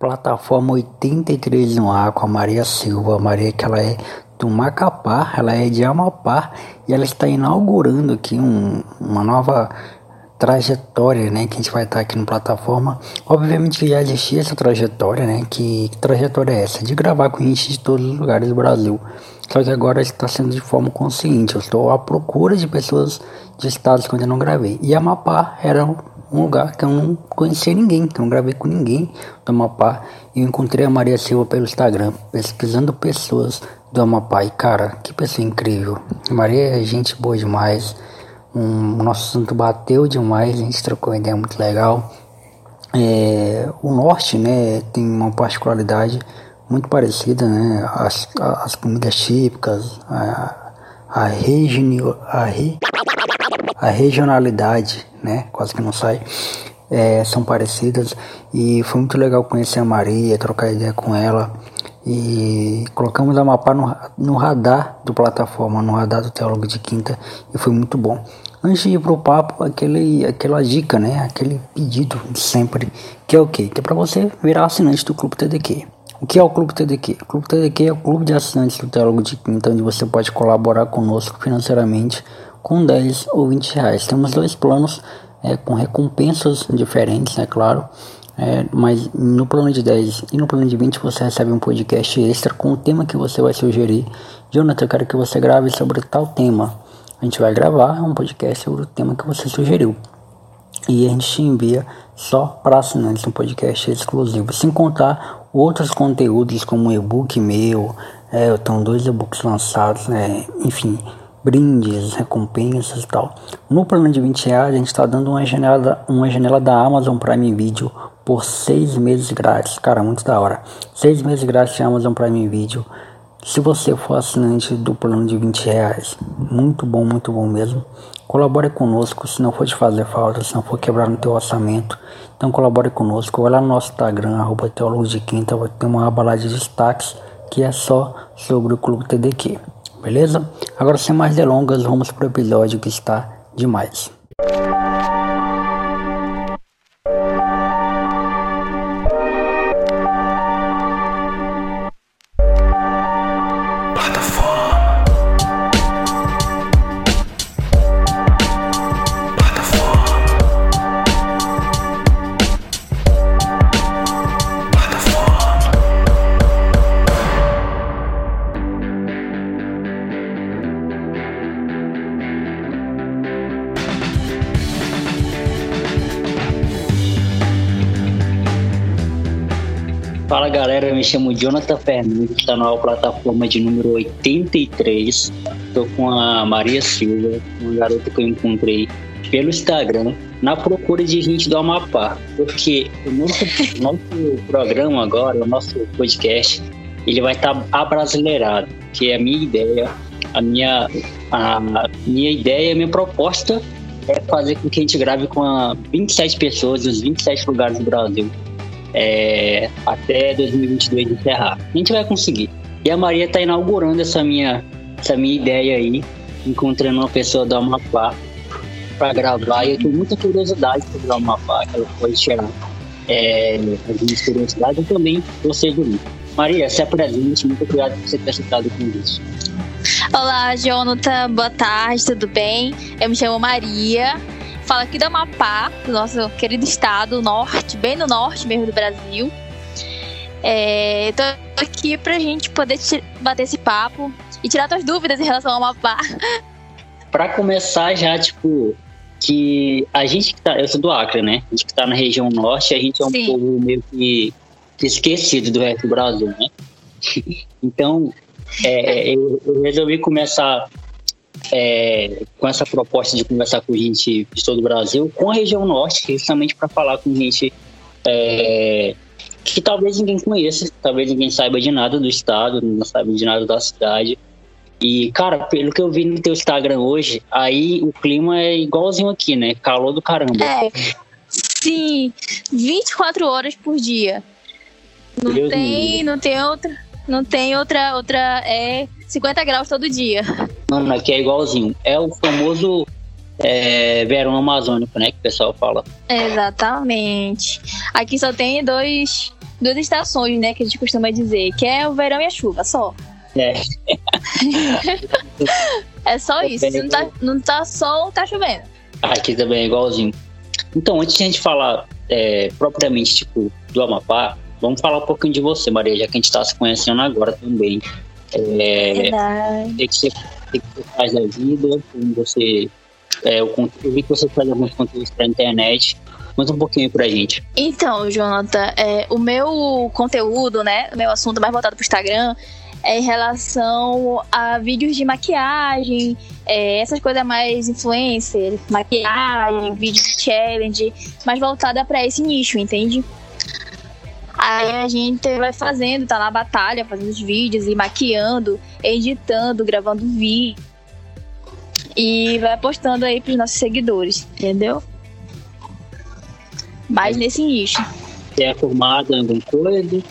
Plataforma 83 no ar com a Maria Silva. Maria que ela é do Macapá, ela é de Amapá e ela está inaugurando aqui um, uma nova trajetória, né, que a gente vai estar aqui no plataforma. Obviamente já existia essa trajetória, né, que, que trajetória é essa? De gravar com gente de todos os lugares do Brasil. Só que agora está sendo de forma consciente. Eu estou à procura de pessoas de estados que eu ainda não gravei. E Amapá era um lugar que eu não conhecia ninguém, que eu não gravei com ninguém do Amapá. E eu encontrei a Maria Silva pelo Instagram, pesquisando pessoas do Amapá. E cara, que pessoa incrível. Maria é gente boa demais. Um, o nosso assunto bateu demais, a gente trocou uma ideia muito legal. É, o norte, né, tem uma particularidade muito parecida, né, as, as comidas típicas, a, a, regionio, a, re, a regionalidade né? Quase que não sai. É, são parecidas e foi muito legal conhecer a Maria, trocar ideia com ela e colocamos a Amapá no, no radar do plataforma, no radar do Teólogo de Quinta e foi muito bom. Antes de ir pro papo, aquele, aquela dica, né? Aquele pedido sempre, que é o quê? Que é para você virar assinante do Clube TDQ. O que é o Clube TDQ? O Clube TDQ é o clube de assinantes do Teólogo de Quinta, onde você pode colaborar conosco financeiramente com 10 ou 20 reais. Temos dois planos é, com recompensas diferentes, é claro. É, mas no plano de 10 e no plano de 20 você recebe um podcast extra com o tema que você vai sugerir. Jonathan, eu quero que você grave sobre tal tema. A gente vai gravar um podcast sobre o tema que você sugeriu. E a gente te envia só para assinantes um podcast exclusivo, sem contar outros conteúdos como e-book meu, é, estão dois e-books lançados, né? enfim, brindes, recompensas e tal. No plano de 20 reais, a gente está dando uma janela, uma janela da Amazon Prime Video por 6 meses grátis. Cara, muito da hora. 6 meses grátis de Amazon Prime Video. Se você for assinante do plano de 20 reais, muito bom, muito bom mesmo. Colabore conosco, se não for te fazer falta, se não for quebrar no teu orçamento. Então colabore conosco, vai lá no nosso Instagram, arroba Teólogos de Quinta, vai ter uma aba lá de destaques que é só sobre o Clube TDQ beleza? Agora sem mais delongas, vamos pro episódio que está demais. Chamo Jonathan Fernandes, está na plataforma de número 83. Estou com a Maria Silva, uma garota que eu encontrei pelo Instagram, na procura de gente do Amapá. Porque o nosso, nosso programa agora, o nosso podcast, ele vai estar tá abrasileirado, que é a minha ideia, a minha, a minha ideia, a minha proposta é fazer com que a gente grave com 27 pessoas dos 27 lugares do Brasil é, até 2022 encerrar. A gente vai conseguir. E a Maria está inaugurando essa minha, essa minha ideia aí, encontrando uma pessoa do Amapá para gravar. E eu tenho muita curiosidade sobre o Amapá, que ela pode tirar é, as minhas curiosidades e também você do Maria, se apresente, muito obrigado por você ter aceitado o convite. Olá, Jonathan, boa tarde, tudo bem? Eu me chamo Maria, fala aqui do Amapá, do nosso querido estado, norte, bem no norte mesmo do Brasil. É, tô aqui pra gente poder bater esse papo e tirar suas dúvidas em relação ao Amapá. Pra começar já, tipo, que a gente que tá, eu sou do Acre, né? A gente que tá na região norte, a gente é um Sim. povo meio que esquecido do resto do Brasil, né? então, é, eu, eu resolvi começar é, com essa proposta de conversar com gente de todo o Brasil, com a região norte, justamente para falar com gente é, que talvez ninguém conheça, talvez ninguém saiba de nada do estado, não saiba de nada da cidade. E, cara, pelo que eu vi no teu Instagram hoje, aí o clima é igualzinho aqui, né? Calor do caramba. É, sim, 24 horas por dia. Não Deus tem, não tem outra, não tem outra, outra, é 50 graus todo dia. Mano, aqui é igualzinho. É o famoso é, verão amazônico, né? Que o pessoal fala. Exatamente. Aqui só tem dois, duas estações, né, que a gente costuma dizer, que é o verão e a chuva, só. É. é só isso. Não tá, não tá sol, tá chovendo. Aqui também é igualzinho. Então, antes de a gente falar é, propriamente, tipo, do Amapá, vamos falar um pouquinho de você, Maria, já que a gente tá se conhecendo agora também. É, Verdade. o que você, o que você faz da vida, como você. É, o, eu vi que você faz alguns conteúdos pra internet. Conta um pouquinho pra gente. Então, Jonathan, é, o meu conteúdo, né? O meu assunto mais voltado pro Instagram é em relação a vídeos de maquiagem, é, essas coisas mais influencer, maquiagem, vídeo de challenge, mais voltada para esse nicho, entende? Aí a gente vai fazendo, tá na batalha, fazendo os vídeos e maquiando, editando, gravando vídeo. E vai postando aí pros nossos seguidores, entendeu? Mais nesse nicho. Você é formada em alguma coisa?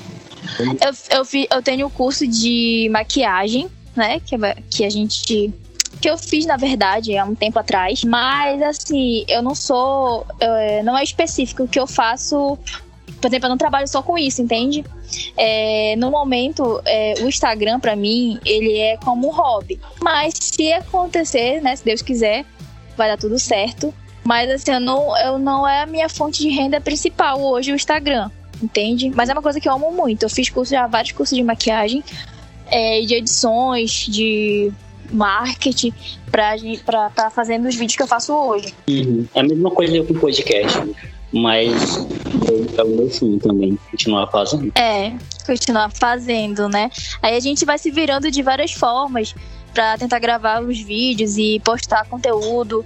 Eu, eu, fi, eu tenho o curso de maquiagem, né? Que, que a gente. Que eu fiz, na verdade, há um tempo atrás. Mas, assim, eu não sou. Eu, não é específico o que eu faço. Por exemplo, eu não trabalho só com isso, entende? É, no momento, é, o Instagram, para mim, ele é como um hobby. Mas se acontecer, né? Se Deus quiser, vai dar tudo certo. Mas, assim, eu não, eu não é a minha fonte de renda principal hoje, o Instagram entende? Mas é uma coisa que eu amo muito. Eu fiz curso já vários cursos de maquiagem, é, de edições, de marketing pra estar fazendo os vídeos que eu faço hoje. Uhum. É a mesma coisa com podcast, mas é o meu sonho também, continuar fazendo. É, continuar fazendo, né? Aí a gente vai se virando de várias formas para tentar gravar os vídeos e postar conteúdo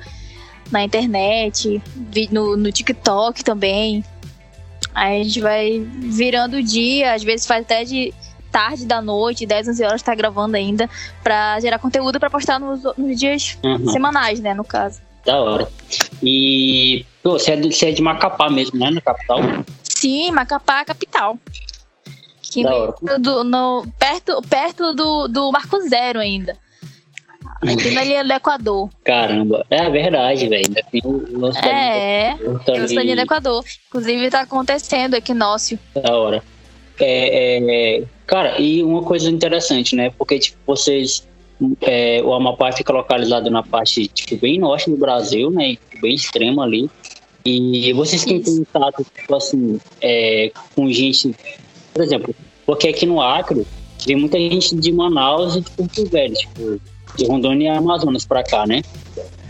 na internet, no, no TikTok também. Aí a gente vai virando o dia, às vezes faz até de tarde da noite, 10, 11 horas tá gravando ainda, pra gerar conteúdo pra postar nos, nos dias uhum. semanais, né, no caso. Da hora. E você, é de, você é de Macapá mesmo, né, na capital? Sim, Macapá, é capital. Que da hora. Do, no, perto perto do, do Marco Zero ainda. Aqui na linha do Equador. Caramba, é verdade, velho. Ainda tem o nosso É, tem o linha do Equador. Inclusive tá acontecendo equinócio. Da hora. É, é, cara, e uma coisa interessante, né? Porque, tipo, vocês. É, o Amapá fica localizado na parte, tipo, bem norte do Brasil, né? Bem extrema ali. E vocês têm contato, tipo assim, é, com gente. Por exemplo, porque aqui no Acre tem muita gente de Manaus e de Porto Velho, tipo de Rondônia e Amazonas para cá, né?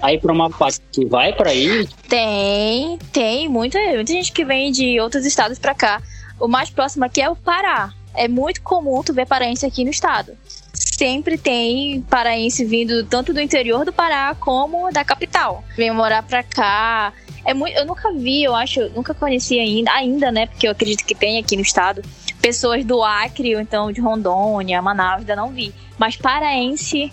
Aí para uma parte que vai para aí? Tem, tem muita, muita gente que vem de outros estados para cá. O mais próximo aqui é o Pará. É muito comum tu ver paraense aqui no estado. Sempre tem paraense vindo tanto do interior do Pará como da capital. Vem morar pra cá. É muito, eu nunca vi, eu acho, nunca conheci ainda, ainda, né? Porque eu acredito que tem aqui no estado pessoas do Acre ou então de Rondônia, Manaus, ainda não vi. Mas paraense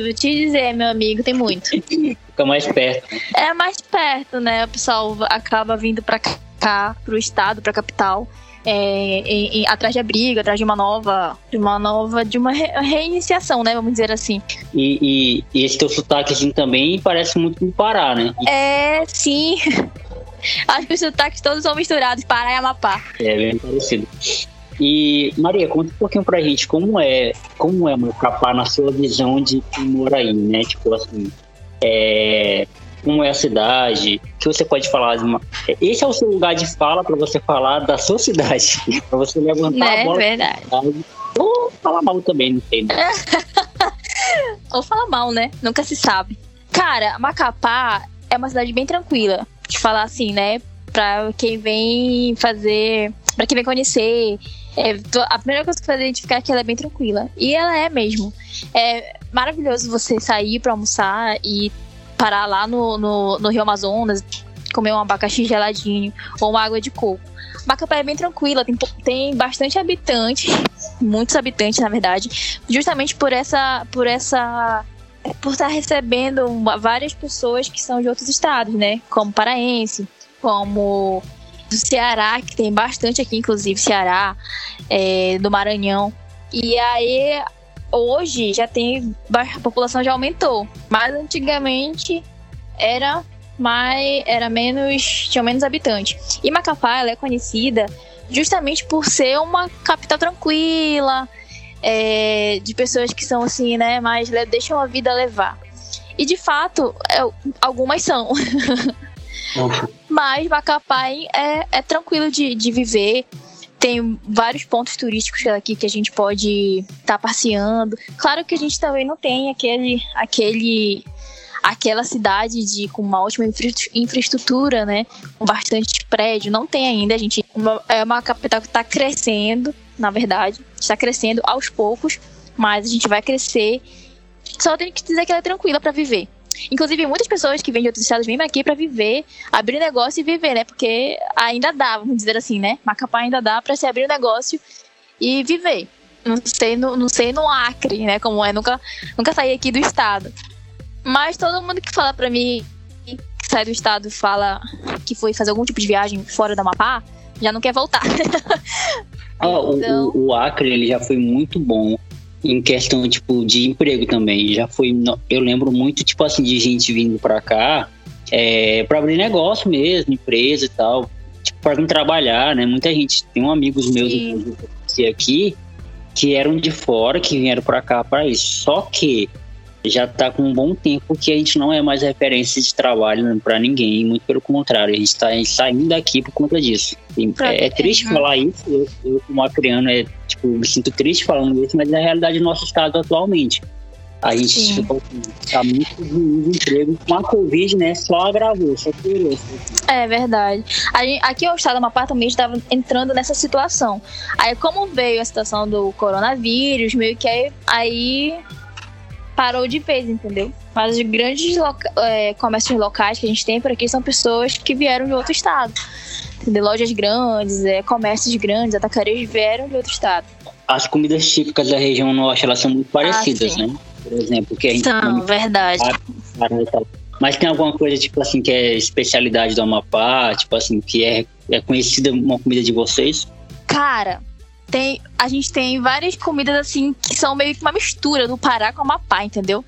vou te dizer, meu amigo, tem muito. Fica mais perto. É mais perto, né? O pessoal acaba vindo pra cá, pro estado, pra capital. É, em, em, atrás de abrigo, atrás de uma nova, de uma nova, de uma re, reiniciação, né? Vamos dizer assim. E, e, e esse teu sotaquezinho também parece muito com Pará, né? É, sim. Acho que os sotaques todos são misturados, Pará e Amapá. É, bem parecido. E Maria, conta um pouquinho pra gente como é, como é Macapá na sua visão de quem mora aí, né? Tipo assim, é, como é a cidade, que você pode falar? Uma... Esse é o seu lugar de fala para você falar da sua cidade, para você levantar né? a bola. É verdade. Ou falar mal também, não sei. Né? Ou falar mal, né? Nunca se sabe. Cara, Macapá é uma cidade bem tranquila, de falar assim, né? Pra quem vem fazer, pra quem vem conhecer, é, a primeira coisa que faz identificar é que ela é bem tranquila. E ela é mesmo. É maravilhoso você sair para almoçar e parar lá no, no, no, Rio Amazonas, comer um abacaxi geladinho ou uma água de coco. Macapá é bem tranquila, tem, tem bastante habitante, muitos habitantes na verdade, justamente por essa, por essa, por estar recebendo várias pessoas que são de outros estados, né? Como paraense, como do Ceará, que tem bastante aqui, inclusive Ceará, é, do Maranhão. E aí, hoje já tem. A população já aumentou. Mas antigamente era mais. Era menos. Tinha menos habitantes. E Macapá ela é conhecida justamente por ser uma capital tranquila, é, de pessoas que são assim, né, mais deixam a vida levar. E de fato, é, algumas são. Mas Macapá é, é tranquilo de, de viver. Tem vários pontos turísticos aqui que a gente pode estar tá passeando. Claro que a gente também não tem aquele, aquele aquela cidade de com uma ótima infra, infraestrutura, né, com bastante prédio, não tem ainda. A gente é uma capital que está crescendo, na verdade, está crescendo aos poucos, mas a gente vai crescer. Só tem que dizer que ela é tranquila para viver. Inclusive, muitas pessoas que vêm de outros estados vêm aqui para viver, abrir negócio e viver, né? Porque ainda dá, vamos dizer assim, né? Macapá ainda dá para se abrir um negócio e viver. Não sei, no, não sei no Acre, né? Como é, nunca, nunca saí aqui do estado. Mas todo mundo que fala para mim que sai do estado e fala que foi fazer algum tipo de viagem fora da Amapá, já não quer voltar. ah, então... o, o Acre ele já foi muito bom em questão tipo de emprego também. Já foi, eu lembro muito tipo assim de gente vindo para cá é, para abrir negócio mesmo, empresa e tal, tipo para vir trabalhar, né? Muita gente tem um amigos meus que aqui que eram de fora que vieram para cá para isso. Só que já está com um bom tempo que a gente não é mais referência de trabalho para ninguém, muito pelo contrário, a gente está saindo daqui por conta disso. É, é, triste falar isso, eu, eu, como acriano, é, tipo, me sinto triste falando isso, mas é a realidade do nosso estado atualmente. A gente está muito ruim de emprego com a Covid, né? Só agravou, só piorou. É verdade. Gente, aqui o estado do Amapá também estava entrando nessa situação. Aí, como veio a situação do coronavírus, meio que aí, aí parou de vez, entendeu? Mas os grandes loca é, comércios locais que a gente tem por aqui são pessoas que vieram de outro estado. Entendeu? Lojas grandes, é, comércios grandes, atacadeiros vieram de outro estado. As comidas típicas da região norte, elas são muito parecidas, ah, né? Por exemplo, que a gente São, verdade. Mas tem alguma coisa, tipo assim, que é especialidade do Amapá, tipo assim, que é, é conhecida uma comida de vocês? Cara, tem, a gente tem várias comidas assim que são meio que uma mistura do Pará com o Amapá, entendeu?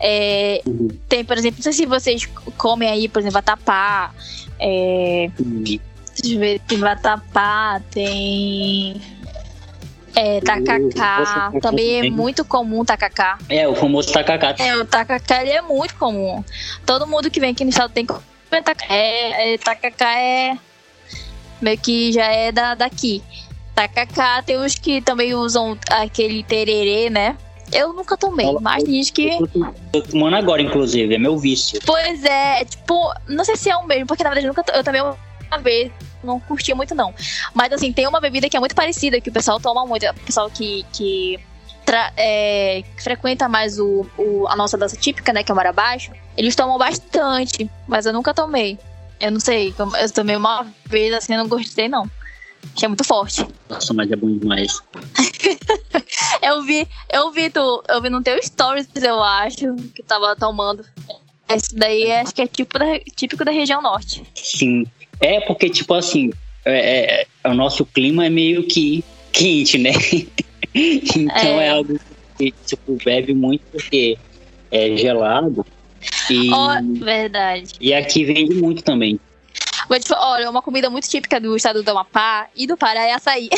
É, uhum. Tem, por exemplo, não sei se vocês comem aí, por exemplo, vatapá. É, uhum. Deixa eu ver, tem vatapá, tem. É, tacacá. Também é muito comum tacacá. É, o famoso tacacá. É, o tacacá ele é muito comum. Todo mundo que vem aqui no estado tem que comer tacacá. É, é, tacacá é. Meio que já é da, daqui tacacá. Tem uns que também usam aquele tererê, né? Eu nunca tomei, mas diz que. Eu tô tomando agora, inclusive, é meu vício. Pois é, tipo, não sei se é o mesmo, porque na verdade eu, nunca, eu também uma vez não curtia muito, não. Mas assim, tem uma bebida que é muito parecida, que o pessoal toma muito. O pessoal que, que, tra, é, que frequenta mais o, o, a nossa dança típica, né? Que é o Marabaixo, eles tomam bastante, mas eu nunca tomei. Eu não sei, eu tomei uma vez assim, não gostei, não. Achei muito forte. Nossa, mas é bom demais. eu vi, eu vi tu, eu vi no teu stories, eu acho, que tava tomando. Esse daí acho que é tipo da, típico da região norte. Sim. É porque, tipo assim, é, é, o nosso clima é meio que quente, né? então é. é. algo que, tipo, bebe muito porque é gelado. E, oh, verdade. E aqui vende muito também. Mas, tipo, olha, uma comida muito típica do estado do Amapá e do Pará é açaí.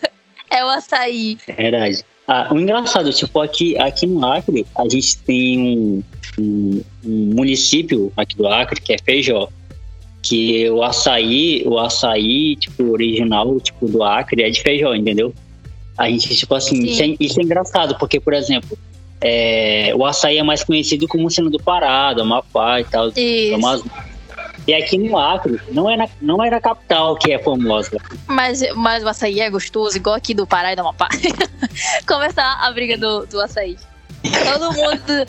é o açaí. É verdade. Ah, o engraçado, tipo, aqui, aqui no Acre, a gente tem um, um, um município aqui do Acre, que é Feijó, que o açaí, o açaí, tipo, original, tipo, do Acre é de Feijó, entendeu? A gente, tipo assim, isso é, isso é, engraçado, porque, por exemplo, é, o açaí é mais conhecido como sendo do Pará, do Amapá e tal, isso. do Amazonas. E aqui no Acre, não é na, não é na capital que é famosa. Mas, mas o açaí é gostoso, igual aqui do Pará e do Amapá. Começar a briga do, do açaí. Todo mundo,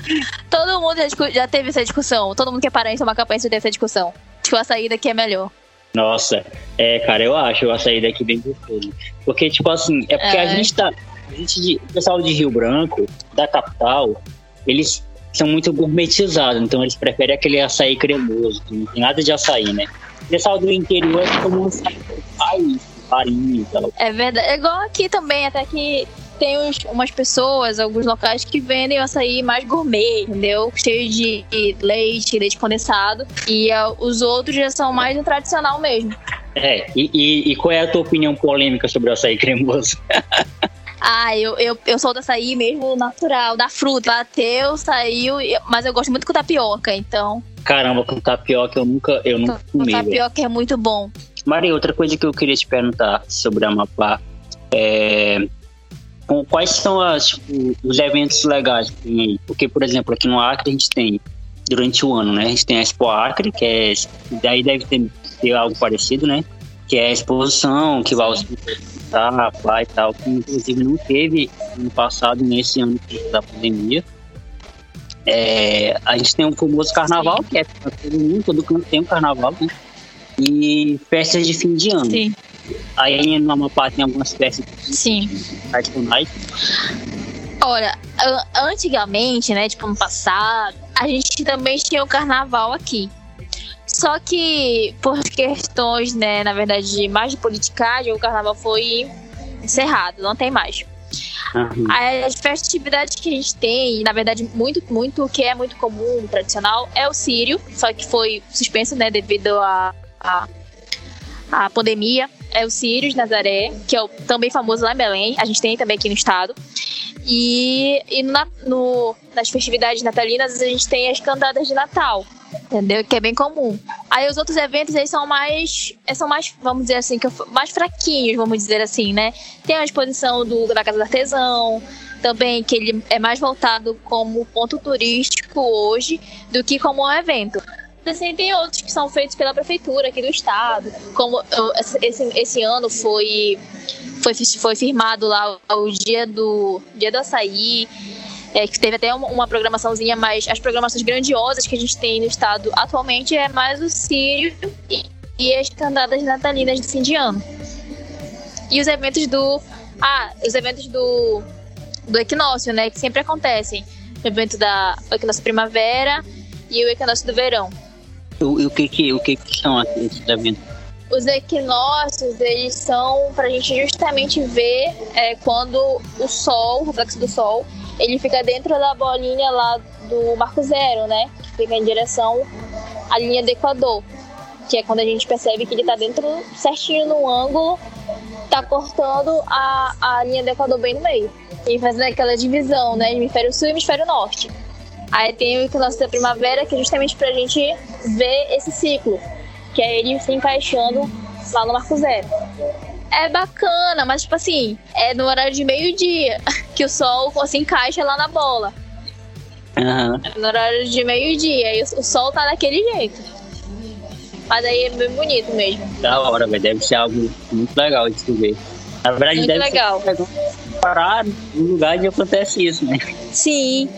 todo mundo já, já, teve essa discussão. Todo mundo que é paraense ou macapense já teve essa discussão. Que o açaí daqui é melhor. Nossa, é, cara, eu acho o açaí daqui bem gostoso. Porque, tipo assim, é porque é. a gente tá. A gente, o pessoal de Rio Branco, da capital, eles são muito gourmetizados, então eles preferem aquele açaí cremoso, não tem nada de açaí, né? O pessoal do interior é como um açaí, farinha, É verdade, é igual aqui também, até que tem uns, umas pessoas, alguns locais que vendem o açaí mais gourmet, entendeu? Cheio de leite, leite condensado. E uh, os outros já são mais o tradicional mesmo. É, e, e, e, qual é a tua opinião polêmica sobre o açaí cremoso? ah, eu, eu, eu sou do açaí mesmo natural, da fruta. Bateu, saiu, mas eu gosto muito com tapioca, então. Caramba, com tapioca eu nunca, eu nunca comi. Com tapioca é muito bom. Maria, outra coisa que eu queria te perguntar sobre a Amapá é quais são as, tipo, os eventos legais que tem aí? Porque, por exemplo, aqui no Acre a gente tem durante o ano, né? A gente tem a Expo Acre, que é. Daí deve ter, ter algo parecido, né? Que é a exposição, que vai hospital e tal, que inclusive não teve no passado, nesse ano da pandemia. É, a gente tem um famoso carnaval, Sim. que é todo mundo, todo canto tem um carnaval, né? E festas de fim de ano. Sim. Aí no Amapá tem algumas festas Sim. tradicionais. Olha, antigamente, né, tipo no passado, a gente também tinha o carnaval aqui. Só que por questões, né, na verdade, mais de politicagem, o carnaval foi encerrado, não tem mais. Uhum. As festividades que a gente tem, na verdade, muito, muito, o que é muito comum, tradicional, é o Sírio, só que foi suspenso, né, devido a, a, a pandemia. É o Sírio de Nazaré, que é o, também famoso lá em Belém, a gente tem também aqui no estado. E, e na, no, nas festividades natalinas a gente tem as cantadas de Natal, entendeu? Que é bem comum. Aí os outros eventos aí são mais, eh, são mais, vamos dizer assim, mais fraquinhos, vamos dizer assim, né? Tem a exposição do, da Casa do Artesão, também que ele é mais voltado como ponto turístico hoje do que como um evento. Assim, tem outros que são feitos pela prefeitura aqui do estado, como esse, esse ano foi foi, foi firmado lá o dia do dia do açaí, é, que teve até uma, uma, programaçãozinha, mas as programações grandiosas que a gente tem no estado atualmente é mais o Sírio e, e as cantadas natalinas de fim de ano. E os eventos do. Ah, os eventos do, do equinócio, né? Que sempre acontecem. O evento da o equinócio primavera e o equinócio do verão. O, o, que, que, o que, que são esses eventos? Os equinócios, eles são para a gente justamente ver é, quando o sol, o reflexo do sol, ele fica dentro da bolinha lá do marco zero, né? Que fica em direção à linha do Equador. Que é quando a gente percebe que ele está dentro, certinho no ângulo, tá cortando a, a linha do Equador bem no meio. E fazendo aquela divisão, né? Hemisfério sul e hemisfério norte. Aí tem o equinócio da primavera, que é justamente pra gente ver esse ciclo que é ele se encaixando lá no Marco Zero. É bacana, mas tipo assim, é no horário de meio-dia que o sol se encaixa lá na bola. Uhum. No horário de meio-dia, e o sol tá daquele jeito. Mas aí é bem bonito mesmo. Da hora, velho. Deve ser algo muito legal de se ver. Na verdade, muito deve legal. ser parar no lugar onde acontece isso, né? Sim.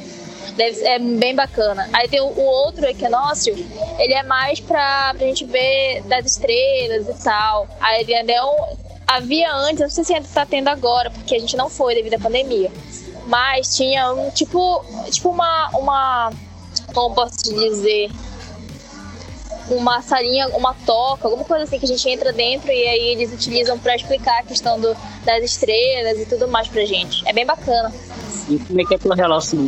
Deve, é bem bacana. Aí tem o, o outro equinócio, ele é mais pra, pra gente ver das estrelas e tal. Aí ele é um, havia antes, não sei se ainda tá tendo agora, porque a gente não foi devido à pandemia. Mas tinha um tipo, tipo uma, uma, como posso dizer, uma salinha, uma toca, alguma coisa assim que a gente entra dentro e aí eles utilizam para explicar a questão do, das estrelas e tudo mais pra gente. É bem bacana. E como é que é a tua relação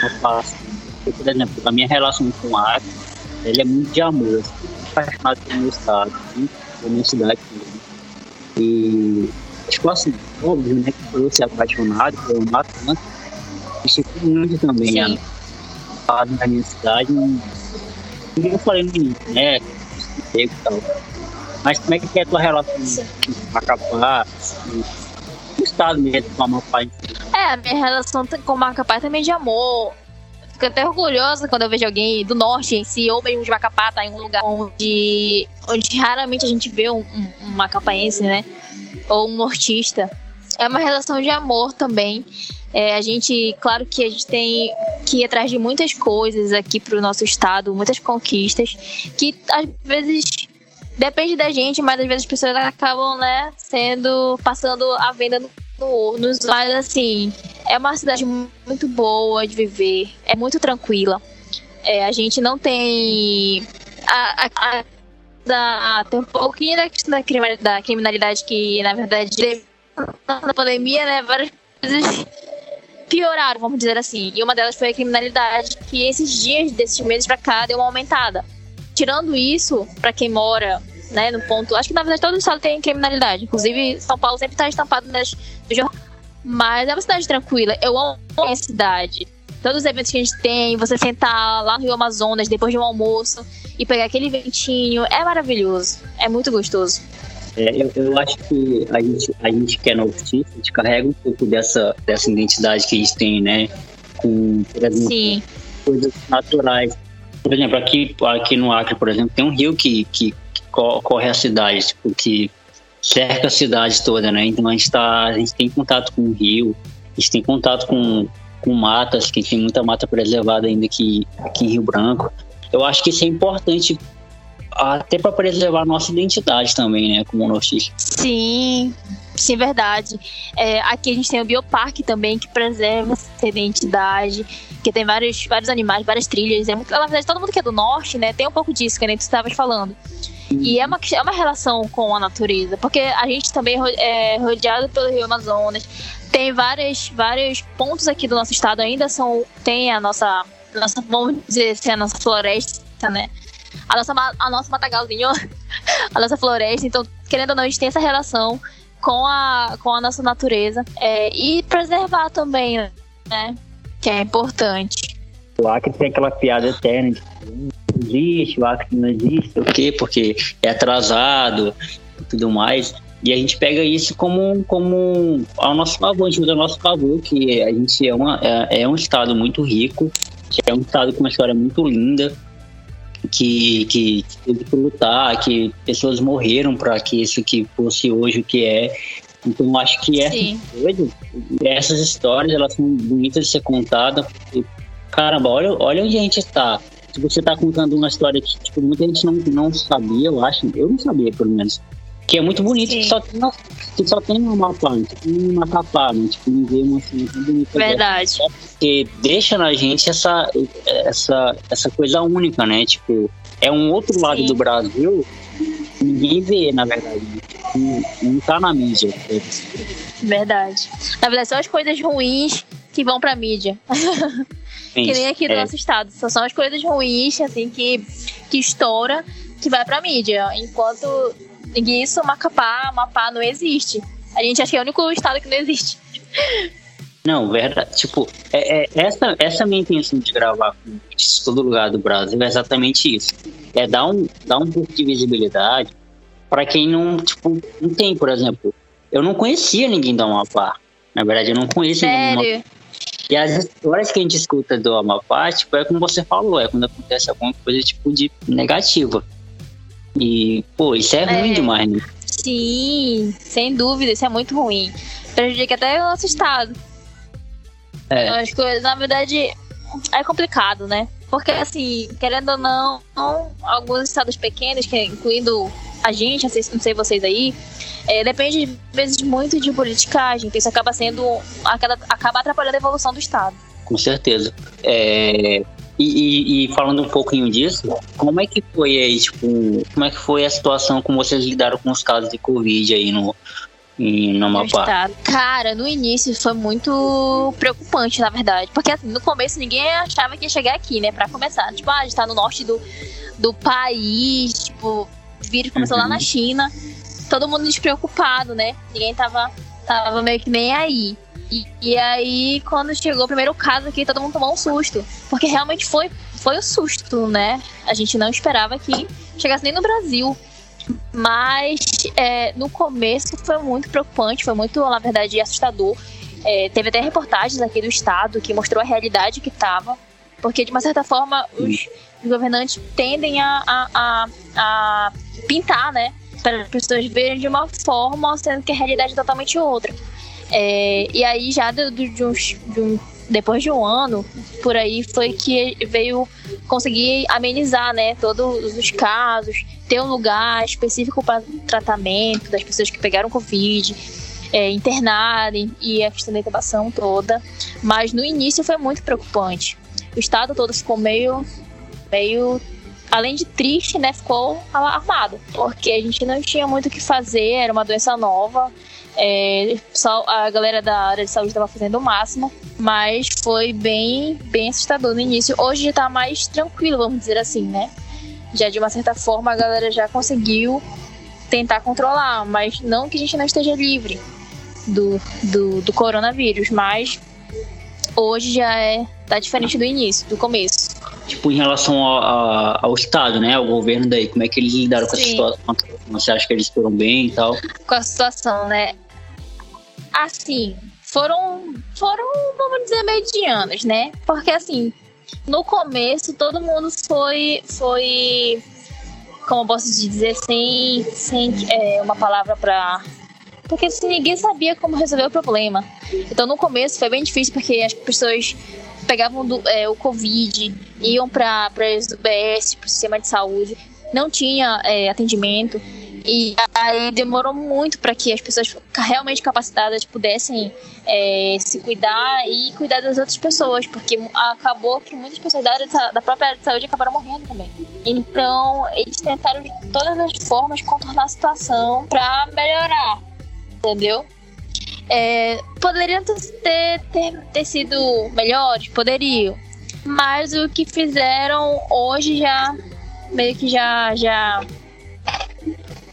não fácil. por exemplo, a minha relação com a arte, ele é muito de amor, assim, apaixonado pelo meu estado, pela minha cidade. E, tipo assim, óbvio, né, que por eu ser apaixonado, por eu amar tanto, isso muito também Sim. a da minha cidade, como eu falei no início, né, e tal. Mas como é que é a tua relação com Macapá, o estado mesmo, com a si? É, a minha relação com o Macapá é também de amor. Fico até orgulhosa quando eu vejo alguém do norte em si, ou mesmo de Macapá, tá em um lugar onde, onde raramente a gente vê um, um, um macapaense, né? Ou um nortista. É uma relação de amor também. É, a gente, claro que a gente tem que ir atrás de muitas coisas aqui pro nosso estado, muitas conquistas, que às vezes depende da gente, mas às vezes as pessoas acabam, né, sendo, passando a venda no no, nos mas assim, é uma cidade muito boa de viver, é muito tranquila. É, a gente não tem. A, a, a, tem um pouquinho da da criminalidade, da criminalidade que, na verdade, na pandemia, né, várias coisas pioraram, vamos dizer assim. E uma delas foi a criminalidade, que esses dias, desses meses pra cá, deu uma aumentada. Tirando isso, para quem mora né? No ponto. Acho que na verdade todo o estado tem criminalidade. Inclusive, São Paulo sempre está estampado nas Mas é uma cidade tranquila. Eu amo a cidade. Todos os eventos que a gente tem, você sentar lá no Rio Amazonas depois de um almoço e pegar aquele ventinho, é maravilhoso. É muito gostoso. É, eu, eu, acho que a gente, a gente que é nortista, a gente carrega um pouco dessa, dessa identidade que a gente tem, né? Com, exemplo, Sim. coisas naturais. Por exemplo, aqui, aqui no Acre, por exemplo, tem um rio que, que, que corre a cidade, tipo, que cerca a cidade toda, né? Então a gente, tá, a gente tem contato com o rio, a gente tem contato com, com matas, que tem muita mata preservada ainda aqui, aqui em Rio Branco. Eu acho que isso é importante até para preservar a nossa identidade também, né, como nortista. Sim, sim, verdade. É, aqui a gente tem o Bioparque também, que preserva essa identidade, que tem vários, vários animais, várias trilhas. É muito, na verdade, todo mundo que é do norte, né, tem um pouco disso, que nem tu estavas falando. E é uma, é uma relação com a natureza, porque a gente também é rodeado pelo Rio Amazonas. Tem vários, vários pontos aqui do nosso estado ainda são. Tem a nossa, nossa vamos dizer assim, a nossa floresta, né? a nossa, a nossa matagalzinho, a nossa floresta. Então, querendo ou não, a gente tem essa relação com a, com a nossa natureza é, e preservar também, né? Que é importante. O Acre tem aquela piada eterna de não existe, o Acre não existe, o quê? Porque é atrasado e tudo mais. E a gente pega isso como, como ao nosso favor, a gente usa ao nosso favor, que a gente é, uma, é, é um estado muito rico, é um estado com uma história muito linda, que, que teve que lutar, que pessoas morreram para que isso que fosse hoje o que é. Então acho que essas coisas, essas histórias, elas são bonitas de ser contadas. Porque, caramba, olha, olha onde a gente está. Se você está contando uma história que tipo, muita gente não, não sabia, eu acho, eu não sabia pelo menos que é muito bonito, que só, tem, que só tem uma planta, tem uma capa, né? Tipo, não vê uma cena tão bonita. Verdade. Dessa, que deixa na gente essa, essa, essa coisa única, né? Tipo, é um outro lado do Brasil que ninguém vê, na verdade. Não, não tá na mídia. Verdade. Na verdade, são as coisas ruins que vão pra mídia. que nem aqui do é. nosso estado. Só são as coisas ruins, assim, que, que estoura, que vai pra mídia. Enquanto e isso, Macapá, Mapá não existe. A gente acha que é o único estado que não existe. Não, verdade. Tipo, é, é, essa, essa minha intenção de gravar com todo lugar do Brasil é exatamente isso. É dar um, dar um pouco de visibilidade para quem não, tipo, não tem, por exemplo. Eu não conhecia ninguém do Amapá. Na verdade, eu não conhecia Sério? ninguém do E as histórias que a gente escuta do Amapá, tipo, é como você falou, é quando acontece alguma coisa, tipo, de negativa. E, pô, isso é, é ruim demais, né? Sim, sem dúvida, isso é muito ruim. Prejudica até o nosso estado. É. As coisas, na verdade, é complicado, né? Porque, assim, querendo ou não, alguns estados pequenos, que, incluindo a gente, não sei, vocês aí, é, depende, às vezes, muito de politicagem, que isso acaba sendo. acaba atrapalhando a evolução do Estado. Com certeza. É, e, e, e, falando um pouquinho disso, como é que foi aí, tipo, como é que foi a situação como vocês lidaram com os casos de Covid aí no, no Amapá? Cara, no início foi muito preocupante, na verdade. Porque assim, no começo ninguém achava que ia chegar aqui, né? Pra começar. Tipo, ah, a gente tá no norte do, do país, tipo, o vírus começou uhum. lá na China. Todo mundo despreocupado, né? Ninguém tava, tava meio que nem aí. E, e, aí, quando chegou o primeiro caso aqui, todo mundo tomou um susto. Porque realmente foi, foi um susto, né? A gente não esperava que chegasse nem no Brasil. Mas é, no começo foi muito preocupante, foi muito, na verdade, assustador. É, teve até reportagens aqui do estado que mostrou a realidade que estava. Porque, de uma certa forma, os, os governantes tendem a, a, a, a pintar, né? Para as pessoas verem de uma forma, sendo que a realidade é totalmente outra. É, e aí, já de, de, de, um, depois de um ano, por aí, foi que veio conseguir amenizar né, todos os casos, ter um lugar específico para tratamento das pessoas que pegaram Covid, é, internarem e a questão da intubação toda. Mas no início foi muito preocupante. O estado todo ficou meio, meio além de triste, né, ficou alarmado, porque a gente não tinha muito o que fazer, era uma doença nova, é, só a galera da área de saúde estava fazendo o máximo, mas foi bem, bem assustador no início. Hoje já tá mais tranquilo, vamos dizer assim, né? já de uma certa forma a galera já conseguiu tentar controlar, mas não que a gente não esteja livre do, do, do coronavírus, mas hoje já é tá diferente do início, do começo. Tipo, em relação ao, ao, ao Estado, né? Ao governo daí, como é que eles lidaram com essa situação? Você acha que eles foram bem e tal? Com a situação, né? Assim, foram, foram, vamos dizer, medianos, né? Porque assim, no começo todo mundo foi, foi como eu posso dizer, sem, sem é, uma palavra para porque assim, ninguém sabia como resolver o problema. Então no começo foi bem difícil porque as pessoas pegavam do, é, o Covid, iam para as UBS, para o sistema de saúde, não tinha é, atendimento. E aí demorou muito para que as pessoas realmente capacitadas pudessem é, se cuidar e cuidar das outras pessoas, porque acabou que muitas pessoas da, área da própria área de saúde acabaram morrendo também. Então, eles tentaram de todas as formas contornar a situação para melhorar, entendeu? É, poderiam ter, ter, ter sido melhores, poderiam. Mas o que fizeram hoje já meio que já já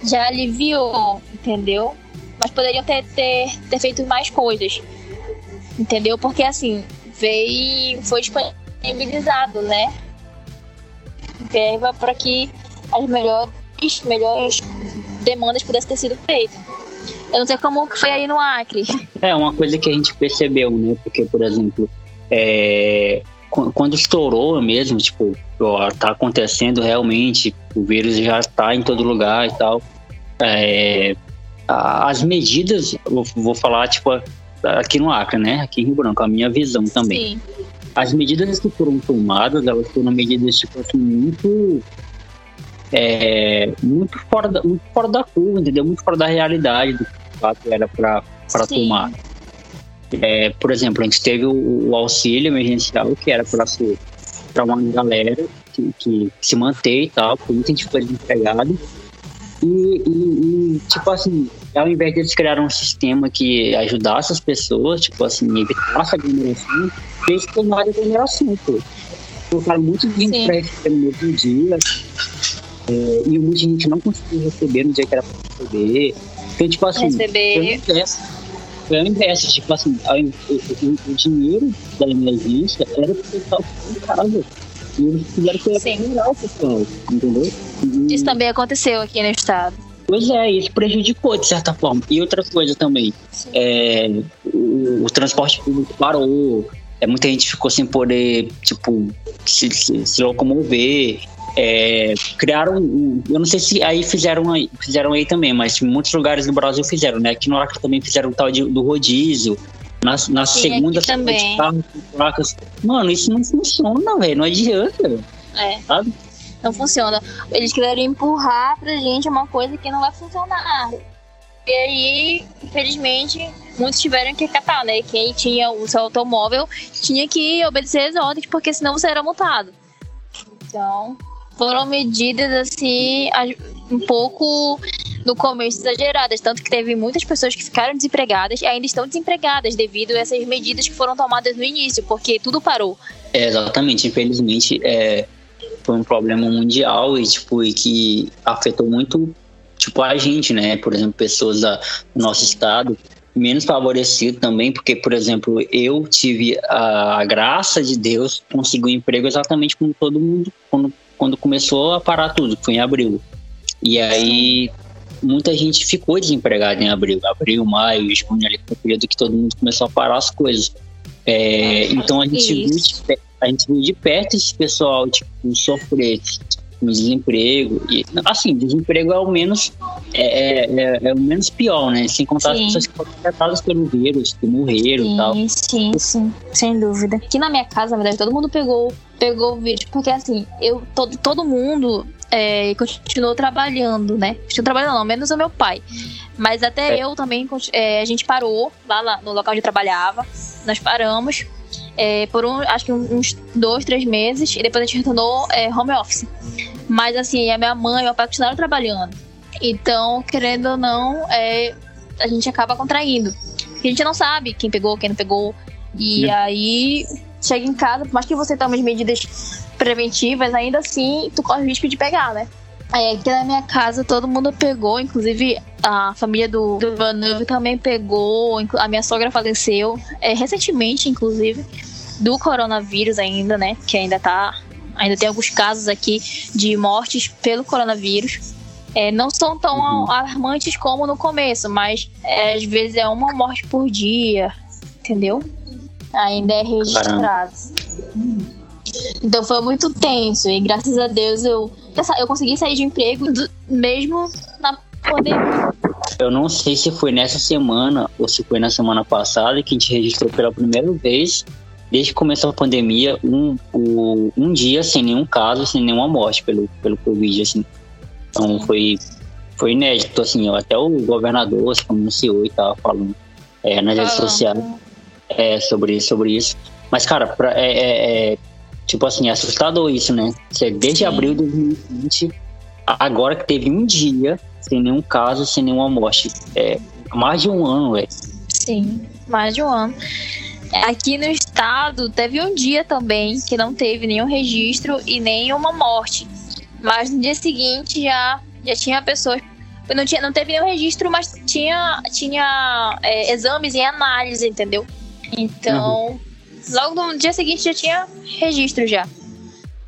já aliviou, entendeu? Mas poderiam ter, ter, ter feito mais coisas, entendeu? Porque assim, veio, foi disponibilizado, né? Verba para que as melhores, melhores demandas pudessem ter sido feitas. Eu não sei como foi aí no Acre. É uma coisa que a gente percebeu, né? Porque, por exemplo, é, quando estourou mesmo, tipo, ó, tá acontecendo realmente, o vírus já está em todo lugar e tal. É, as medidas, eu vou falar, tipo, aqui no Acre, né? Aqui em Rio Branco, a minha visão também. Sim. As medidas que foram tomadas, elas foram medidas, tipo assim, muito. É, muito, fora da, muito fora da curva, entendeu? Muito fora da realidade do que fato era para tomar. É, por exemplo, a gente teve o, o auxílio emergencial, que era para uma galera que, que, se manter e tal, porque muita gente foi desempregado. E, e, e, tipo assim, ao invés de eles criarem um sistema que ajudasse as pessoas, tipo assim, evitasse a aglomeração, eles tornaram a aglomeração, pô. Colocaram muito gente para receber no mesmo dia, é, e muita gente não conseguiu receber no dia que era para receber. Então, tipo assim, receber foi ao inverso, tipo assim, o, o, dinheiro da emergência era pro pessoal ficar em casa. E eles fizeram que era o pessoal, entendeu? E, isso também aconteceu aqui no estado. Pois é, isso prejudicou de certa forma. E outra coisa também, é, o, o, transporte público parou, é, muita gente ficou sem poder, tipo, se, se, se locomover. É, criaram, eu não sei se aí fizeram aí, fizeram aí também, mas muitos lugares do Brasil fizeram, né? Aqui no Acre também fizeram o tal de, do rodízio. Na, na Sim, segunda também. Carro, placas. Mano, isso não funciona, velho. Não adianta. É. Sabe? Não funciona. Eles quiseram empurrar pra gente uma coisa que não vai funcionar. E aí, infelizmente, muitos tiveram que acatar, né? Quem tinha o seu automóvel tinha que obedecer as ordens, porque senão você era multado. Então, foram medidas assim um pouco no começo exageradas, tanto que teve muitas pessoas que ficaram desempregadas e ainda estão desempregadas devido a essas medidas que foram tomadas no início, porque tudo parou. É, exatamente, infelizmente é, foi um problema mundial e tipo e que afetou muito tipo a gente, né? Por exemplo, pessoas da, do nosso estado menos favorecido também, porque, por exemplo, eu tive a, a graça de Deus conseguir um emprego exatamente como todo mundo, quando quando começou a parar tudo, foi em abril. E aí muita gente ficou desempregada em abril, abril, maio, junho, ali foi o período que todo mundo começou a parar as coisas. É, então a gente, viu a gente viu de perto esse pessoal tipo, sofrer com desemprego. E, assim, desemprego é o menos é, é, é, o menos pior, né? Sem contar sim. as pessoas que foram afetadas pelo vírus, que morreram sim, e tal. Sim, sim, sem dúvida. Aqui na minha casa, na verdade, todo mundo pegou, pegou o vírus, porque assim, eu, todo, todo mundo é, continuou trabalhando, né? Continuou trabalhando, não, menos o meu pai. Mas até é. eu também, é, a gente parou lá, lá, no local onde eu trabalhava, nós paramos. É, por um, acho que uns dois, três meses, e depois a gente retornou é, home office. Mas assim, a minha mãe e meu pai continuaram trabalhando. Então, querendo ou não, é, a gente acaba contraindo. Porque a gente não sabe quem pegou, quem não pegou. E aí chega em casa, por mais que você tome as medidas preventivas, ainda assim tu corre o risco de pegar, né? Aí aqui na minha casa todo mundo pegou, inclusive a família do, do Vanuve também pegou, a minha sogra faleceu é, recentemente, inclusive, do coronavírus ainda, né? Que ainda tá. Ainda tem alguns casos aqui de mortes pelo coronavírus. É, não são tão uhum. alarmantes como no começo, mas é, às vezes é uma morte por dia, entendeu? Ainda é registrado. Então foi muito tenso e graças a Deus eu, eu consegui sair de emprego mesmo na pandemia. Eu não sei se foi nessa semana ou se foi na semana passada que a gente registrou pela primeira vez, desde que começou a pandemia, um, um, um dia sem nenhum caso, sem nenhuma morte pelo, pelo Covid, assim. Então foi, foi inédito, assim, até o governador se pronunciou e tava falando é, nas redes sociais é, sobre, sobre isso. Mas, cara, pra, é, é, é Tipo assim, é assustador isso, né? Desde Sim. abril de 2020, agora que teve um dia sem nenhum caso, sem nenhuma morte. É mais de um ano, velho. Sim, mais de um ano. Aqui no estado teve um dia também que não teve nenhum registro e nenhuma morte. Mas no dia seguinte já, já tinha pessoas. Não, tinha, não teve nenhum registro, mas tinha, tinha é, exames e análise, entendeu? Então. Uhum logo no dia seguinte já tinha registro já.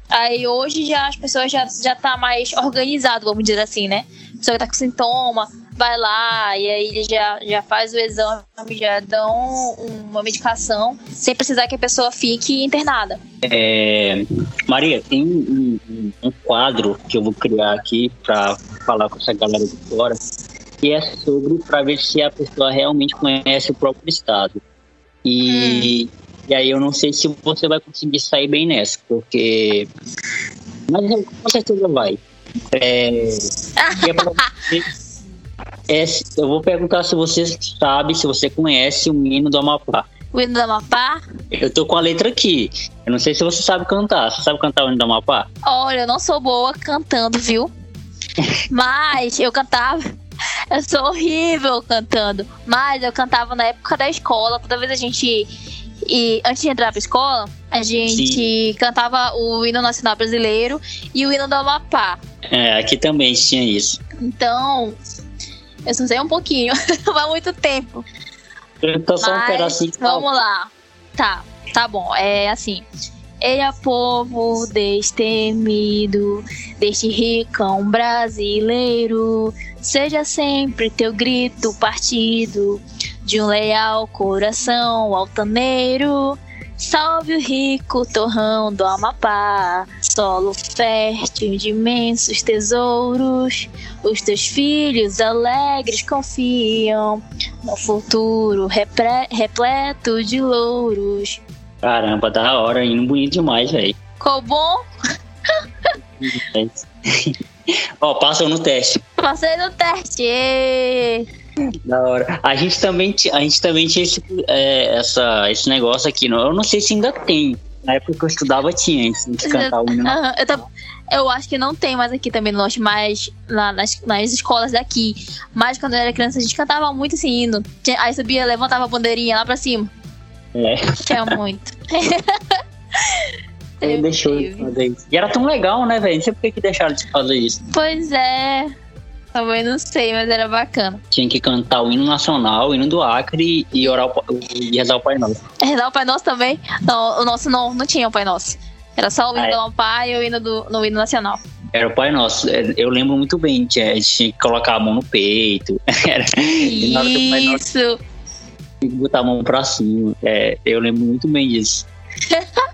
Aí hoje já as pessoas já, já tá mais organizado, vamos dizer assim, né? A pessoa que tá com sintoma, vai lá e aí já, já faz o exame, já dão uma medicação, sem precisar que a pessoa fique internada. É, Maria, tem um, um, quadro que eu vou criar aqui para falar com essa galera de fora, que é sobre para ver se a pessoa realmente conhece o próprio estado. E hum e aí eu não sei se você vai conseguir sair bem nessa, porque. Mas com certeza vai. É... é, eu vou perguntar se você sabe, se você conhece o hino do Amapá. O hino do Amapá? Eu tô com a letra aqui. Eu não sei se você sabe cantar. Você sabe cantar o hino do Amapá? Olha, eu não sou boa cantando, viu? Mas eu cantava. Eu sou horrível cantando. Mas eu cantava na época da escola. Toda vez a gente e antes de entrar pra escola, a gente Sim. cantava o hino nacional brasileiro e o hino do Amapá. É, aqui também tinha isso. Então, eu só sei um pouquinho, não há muito tempo. Eu tô só Mas, um pedacinho. Vamos lá. Tá, tá bom. É assim. Eia, povo destemido, deste ricão brasileiro, seja sempre teu grito partido de um leal coração altaneiro. Salve o rico torrão do Amapá, solo fértil de imensos tesouros. Os teus filhos alegres confiam no futuro repleto de louros. Caramba, da hora, indo bonito demais, velho. Ficou bom? Ó, oh, passou no teste. Passei no teste. Da hora. A gente também, a gente também tinha esse, é, essa, esse negócio aqui. Não, eu não sei se ainda tem. Na época que eu estudava tinha, antes de cantar o hino. Uhum, eu, tô, eu acho que não tem mais aqui também no norte, mas nas, nas escolas daqui. Mas quando eu era criança, a gente cantava muito esse hino. Aí subia, levantava a bandeirinha lá pra cima. É. Tinha muito. Ele deixou de fazer isso. E era tão legal, né, velho? Não sei por que, que deixaram de fazer isso. Pois é. Também não sei, mas era bacana. Tinha que cantar o hino nacional, o hino do Acre e orar o, e rezar o Pai Nosso. Rezar o Pai Nosso também? Não, o nosso não, não tinha o Pai Nosso. Era só o hino ah, é. do Pai e o hino do no hino nacional. Era o Pai Nosso. É, eu lembro muito bem. Tinha, a gente tinha que colocar a mão no peito. Era, Isso. Que botar a mão pra cima. É, eu lembro muito bem disso.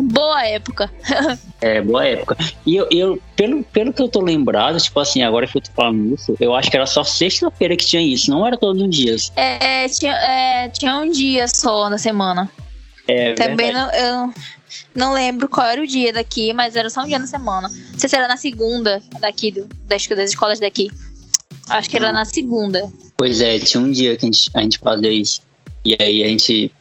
Boa época. é, boa época. E eu, eu, pelo, pelo que eu tô lembrado, tipo assim, agora que eu tô falando isso, eu acho que era só sexta-feira que tinha isso, não era todos os dias. É, tinha, é, tinha um dia só na semana. É, Também não, eu não lembro qual era o dia daqui, mas era só um dia na semana. Não sei se era na segunda daqui, do, das, das escolas daqui. Acho que era na segunda. Pois é, tinha um dia que a gente, a gente fazia isso. E aí a gente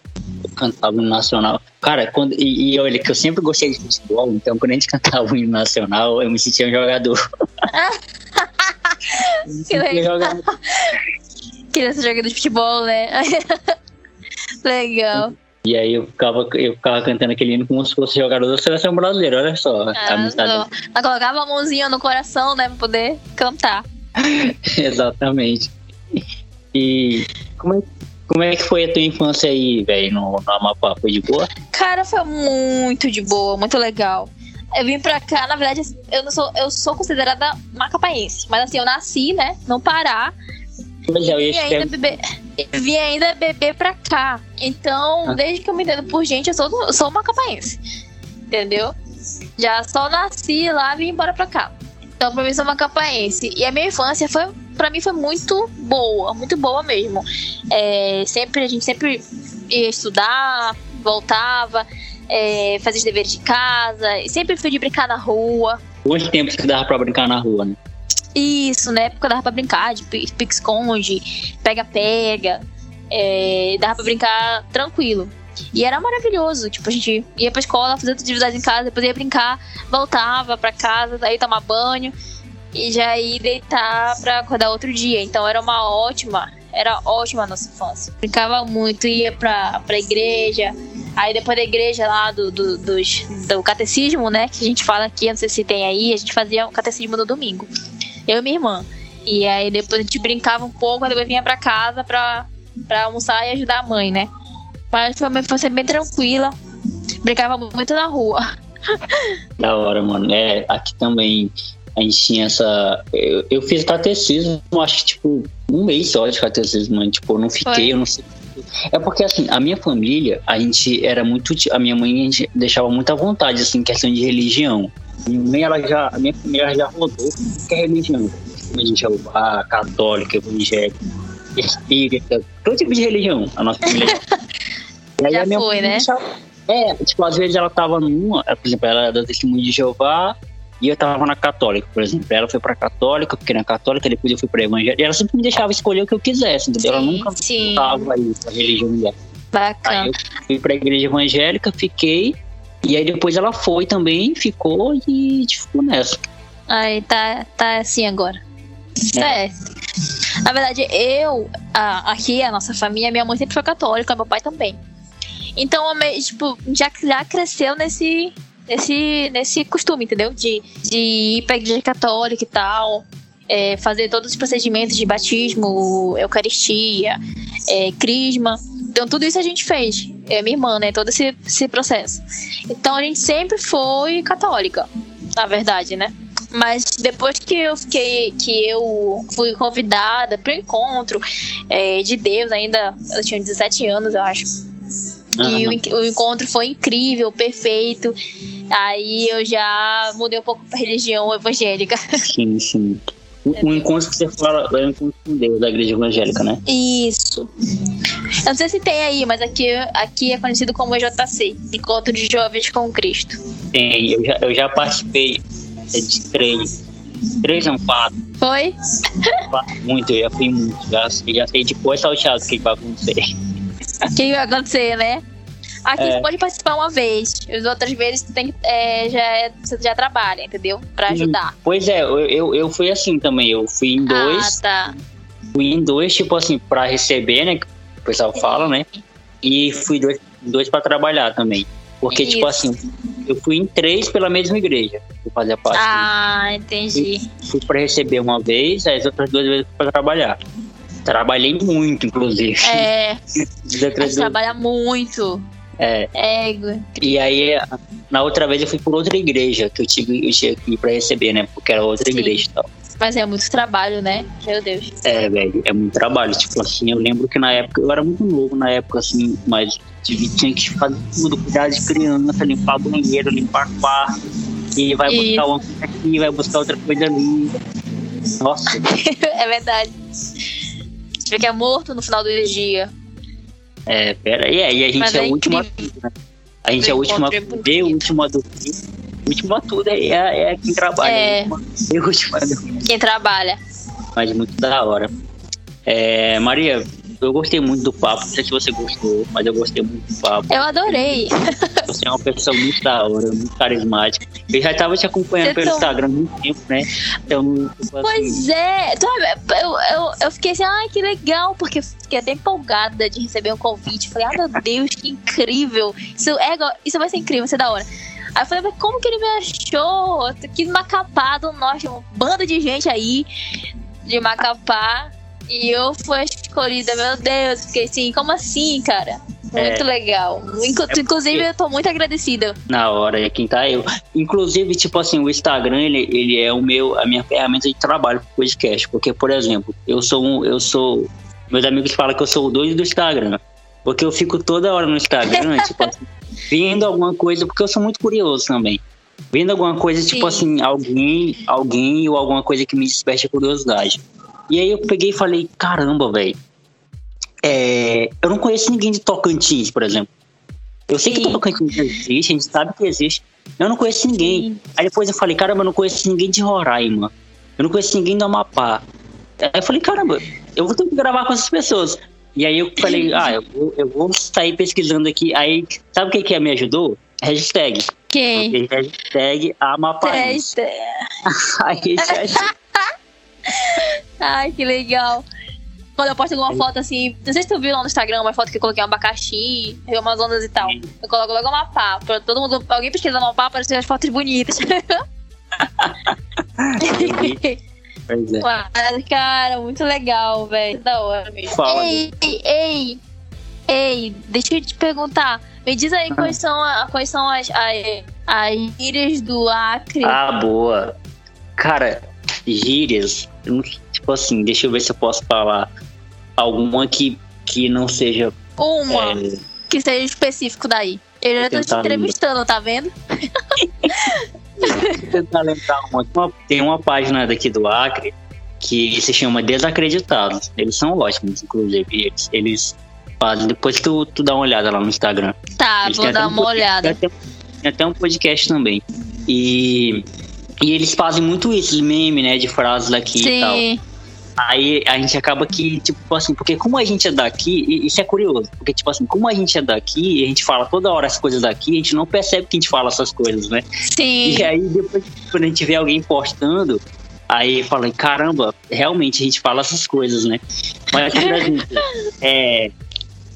cantava no nacional. Cara, quando, e, e, olha que eu sempre gostei de futebol, então quando a gente cantava o hino nacional, eu me sentia um jogador. que legal. Jogador. Criança jogando de futebol, né? legal. E aí eu ficava, eu ficava cantando aquele hino como se fosse jogador da seleção brasileira, olha só. Ah, eu colocava a mãozinha no coração, né, pra poder cantar. Exatamente. E como é, como é que foi a tua infância aí, velho, no, no Amapá? Foi de boa? Cara, foi muito de boa, muito legal. Eu vim pra cá, na verdade, eu não sou, eu sou considerada macapaense, mas assim, eu nasci, né, no Pará. É, eu ia E te ainda beber, vim ainda beber pra cá. Então, Ah. desde que eu me entendo por gente, eu sou, do- eu sou macapaense. Entendeu? Já só nasci lá e vim embora pra cá. Então, pra mim, sou macapaense. E a minha infância foi, pra mim, foi muito boa, muito boa mesmo. É, sempre, a gente sempre ia estudar, voltava, é, fazia os deveres de casa, sempre fui de brincar na rua. Quanto tempo que dava pra brincar na rua, né? Isso, na época dava pra brincar de pi- pique-esconde, pega-pega. É, dava pra brincar tranquilo. E era maravilhoso. Tipo, a gente ia pra escola, fazia atividades em casa, depois ia brincar, voltava pra casa, aí tomar banho e já ir deitar pra acordar outro dia. Então era uma ótima, era ótima a nossa infância. Brincava muito, ia pra, pra igreja. Aí depois da igreja lá do, do, dos, do catecismo, né? Que a gente fala aqui, não sei se tem aí, a gente fazia o catecismo no domingo eu e minha irmã. E aí depois a gente brincava um pouco, depois vinha pra casa pra, pra almoçar e ajudar a mãe, né? Mas foi uma infância bem tranquila. Brincava muito na rua. Da hora, mano. É, aqui também a gente tinha essa. Eu, eu fiz catecismo, acho que tipo, um mês só de catecismo, mano. Tipo, eu não fiquei, Foi? eu não sei. É porque assim, a minha família, a gente era muito. A minha mãe a gente deixava muita vontade, assim, em questão de religião. Minha mãe, ela já, a minha família já rodou que é religião. Religião Jeová, católica, evangélica, espírita, todo tipo de religião. A nossa família já. E aí Já a minha foi, né? deixava- É, tipo, às vezes ela tava numa, por exemplo, ela era da Testemunho de Jeová e eu tava na católica, por exemplo. Ela foi pra católica, porque na católica, depois eu fui pra evangélica. E ela sempre me deixava escolher o que eu quisesse, entendeu? ela Sim, nunca sim. tava aí pra religião dela. Aí Bacana. eu fui pra igreja evangélica, fiquei. E aí depois ela foi também, ficou e tipo, ficou nessa. Aí tá, tá assim agora. Certo. Na verdade, eu, a- aqui, a nossa família, minha mãe sempre foi católica, meu pai também. Então, tipo, já, já cresceu nesse, nesse, nesse costume, entendeu? De, de ir pra igreja católica e tal. é, fazer todos os procedimentos de batismo, eucaristia, é, crisma. Então, tudo isso a gente fez. É minha irmã, né? Todo esse, esse processo. Então, a gente sempre foi católica, na verdade, né? Mas depois que eu fiquei, que eu fui convidada para o encontro é, de Deus, ainda eu tinha 17 anos, eu acho. E o, o encontro foi incrível, perfeito. Aí eu já mudei um pouco para religião evangélica. Sim, sim. O, o encontro que você fala é o encontro com Deus da igreja evangélica, né? Isso. Eu não sei se tem aí, mas aqui, aqui é conhecido como EJC Encontro de Jovens com Cristo. Tem, eu já, eu já participei é, de três. Três não, quatro. Foi? muito, eu já fui muito. Já, já sei de cor salteado que vai acontecer. O que vai acontecer, né? Aqui É. você pode participar uma vez. As outras vezes você, tem, que- é, já, é- você já trabalha, entendeu? Pra ajudar. Pois é, eu, eu, eu fui assim também. Eu fui em dois. Ah, tá. Fui em dois, tipo assim, pra receber, né? Que o pessoal fala, né? E fui dois, dois pra trabalhar também. Porque, tipo Isso. assim, eu fui em três pela mesma igreja. Eu fazia parte. Ah, entendi. Fui pra receber uma vez, as outras duas vezes pra trabalhar. Trabalhei muito, inclusive. É, duas- trabalha muito. é, É, E aí, na outra vez eu fui por outra igreja que eu tive, eu tinha que ir pra receber, né? Porque era outra Sim. igreja e tal. mas é muito trabalho, né? Meu Deus. É, velho, é muito trabalho. Tipo assim, eu lembro que na época, eu era muito novo na época, assim, mas tive, tinha que fazer tudo, cuidar de criança, limpar banheiro, limpar quarto. E vai Isso. buscar uma coisa aqui, vai buscar outra coisa ali. Nossa, é verdade. Você fica morto no final do dia. é, pera. E aí, a gente Mas é é a última né? A gente é a última a é bonito. última. A última a tudo é, é, é quem trabalha. É. A última, a última. Quem trabalha. mas muito da hora. É, Maria, eu gostei muito do papo, não sei se você gostou, mas eu gostei muito do papo. Eu adorei. Você é uma pessoa muito da hora, muito carismática. Eu já tava te acompanhando Você pelo tão- Instagram há muito tempo, né? Então, tipo Pois assim, é, sabe, eu, eu, eu fiquei assim, ai que legal, porque fiquei até empolgada de receber um convite. Falei, ai meu Deus, que incrível! Isso, é, isso vai ser incrível, vai ser da hora. Aí eu falei, mas como que ele me achou? Aqui em Macapá do Norte, uma banda de gente aí de Macapá. E eu fui escolhida, meu Deus, fiquei assim, como assim, cara? Muito É. legal. Inclu- É Inclusive, eu tô muito agradecida. na hora, é quem tá eu. Inclusive, tipo assim, o Instagram, ele, ele é o meu, a minha ferramenta de trabalho pro podcast. Porque, por exemplo, eu sou um, eu sou. Meus amigos falam que eu sou o doido do Instagram. Porque eu fico toda hora no Instagram, tipo assim, vendo alguma coisa, porque eu sou muito curioso também. Vendo alguma coisa, tipo Sim. assim, alguém, alguém ou alguma coisa que me desperte a curiosidade. E aí eu peguei e falei, caramba, velho. É, eu não conheço ninguém de Tocantins, por exemplo. Eu sei que Sim. Tocantins existe, a gente sabe que existe. Eu não conheço ninguém. Aí depois eu falei, caramba, eu não conheço ninguém de Roraima. Eu não conheço ninguém do Amapá. Aí eu falei, caramba, eu vou ter que gravar com essas pessoas. E aí eu falei, ah, eu vou, eu vou sair pesquisando aqui. Aí, sabe o que, que me ajudou? Hashtag. Quem? Hashtag Amapaís. Testa. Aí já- Ai, que legal. Quando eu posto alguma foto assim, não sei se tu viu lá no Instagram uma foto que eu coloquei um abacaxi, Amazonas e tal. Eu coloco logo Amapá. Pra todo mundo, alguém pesquisa Amapá, aparecer as fotos bonitas. Pois é. Mas, cara, muito legal, velho. Da hora mesmo. Fala, ei, ei, ei, ei, deixa eu te perguntar. Me diz aí quais são, a- quais são as, as, as gírias do Acre. Ah, boa. Cara, gírias, tipo assim, deixa eu ver se eu posso falar alguma que, que não seja. Uma é, que seja específico daí. Eu já tô te entrevistando, tá vendo? Vou tentar lembrar uma. Tem uma página daqui do Acre que se chama Desacreditados. Eles são ótimos, inclusive. Eles, eles fazem. Depois tu, tu dá uma olhada lá no Instagram. Tá, Eles vou dar um uma olhada. Tem até, tem até um podcast também. E, e eles fazem muito isso, meme, né? De frases daqui e tal. Sim. Aí a gente acaba que, tipo assim, porque como a gente é daqui, e isso é curioso, porque, tipo assim, como a gente é daqui e a gente fala toda hora as coisas daqui, a gente não percebe que a gente fala essas coisas, né? Sim. E aí depois, quando a gente vê alguém postando, aí fala, caramba, realmente a gente fala essas coisas, né? Mas, por exemplo, é,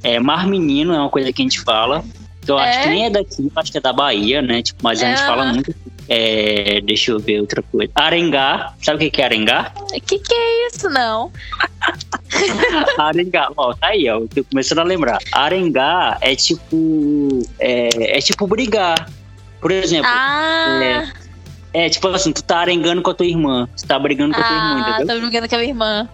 é mar menino é uma coisa que a gente fala. que Eu acho É? que nem é daqui, acho que é da Bahia, né? Tipo, mas a gente É. fala muito. É, deixa eu ver outra coisa. Arengá, sabe o que é arengá? Que que é isso, não? Arengá, ó, tá aí, ó. Tô começando a lembrar. Arengá é tipo. É, é tipo brigar. Por exemplo, Ah, é tipo assim, tu tá arengando com a tua irmã. Tu tá brigando com a tua irmã, ah, entendeu? tô brigando com a minha irmã.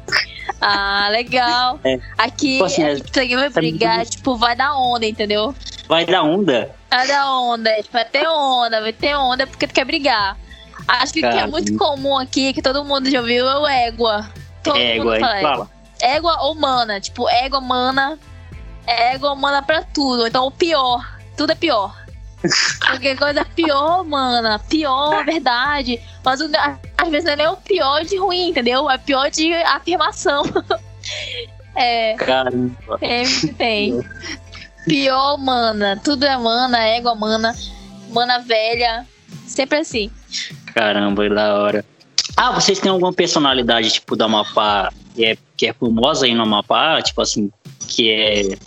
Ah, legal. É. Aqui, Tipo assim, é- ninguém vai tá brigar, muito- tipo, vai dar onda, entendeu? Vai dar onda? Vai dar onda, tipo, vai ter onda, vai ter onda porque tu quer brigar. Acho que o que é muito comum aqui, que todo mundo já ouviu, é o égua. Todo Égua, mundo fala fala. Égua ou mana, tipo, égua, mana, égua, mana pra tudo. Então, o pior, tudo é pior. Qualquer coisa é pior, mana, pior, verdade. Mas às vezes não é o pior de ruim, entendeu? É pior de afirmação. é, Caramba. sempre tem. Pior, mana, tudo é mana, égua, mana, mana velha, sempre assim. Caramba, da hora. Ah, vocês têm alguma personalidade, tipo, do Amapá que é, que é famosa aí no Amapá? Tipo assim, que é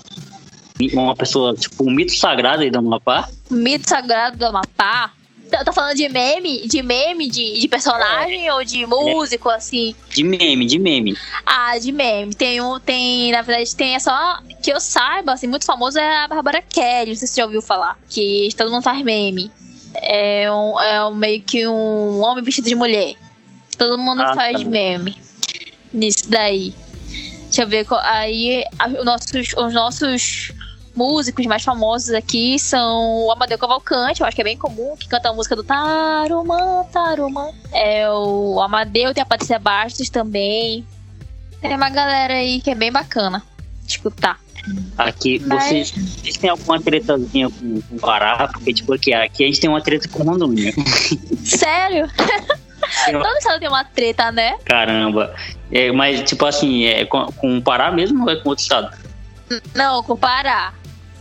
uma pessoa, tipo, um mito sagrado aí do Amapá? Mito sagrado do Amapá. Tá, tá falando de meme? De meme? De, de personagem ou de músico, assim? De meme, de meme. Ah, de meme. Tem um, tem, na verdade, tem é só que eu saiba, assim, muito famoso é a Bárbara Kelly, não sei se você já ouviu falar. Que todo mundo faz meme. É, um, é um, meio que um homem vestido de mulher. Todo mundo Ah, faz tá. meme. Nisso daí. Deixa eu ver. Aí, os nossos, os nossos músicos mais famosos aqui são o Amadeu Cavalcante, eu acho que é bem comum, que canta a música do Tarumã, Tarumã. É o Amadeu, tem a Patrícia Bastos também. Tem uma galera aí que é bem bacana de escutar. Aqui, Mas- vocês, vocês têm alguma tretazinha com, com o Pará? Porque, tipo, aqui, aqui a gente tem uma treta com Rondônia. Sério? Eu- Todo estado tem uma treta, né? Caramba. É, mas, tipo assim, é com, com o Pará mesmo ou é com outro estado? Não, com Pará.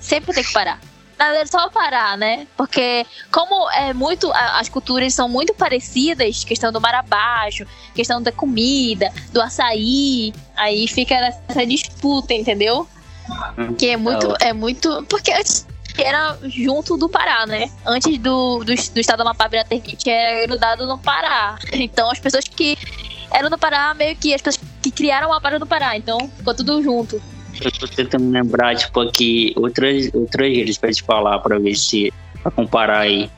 Sempre tem que parar. na verdade, só parar, né? Porque como é muito. As culturas são muito parecidas, questão do mar abaixo, questão da comida, do açaí, aí fica essa disputa, entendeu? Que é muito. É muito. Porque antes era junto do Pará, né? Antes do, do, do estado do Amapá virar Termite, era grudado no Pará. Então as pessoas que eram do Pará, meio que as pessoas que criaram a Pará do Pará. Então ficou tudo junto. Eu tô tentando lembrar, tipo, aqui outras, outras gírias pra te falar, pra ver se. pra comparar aí.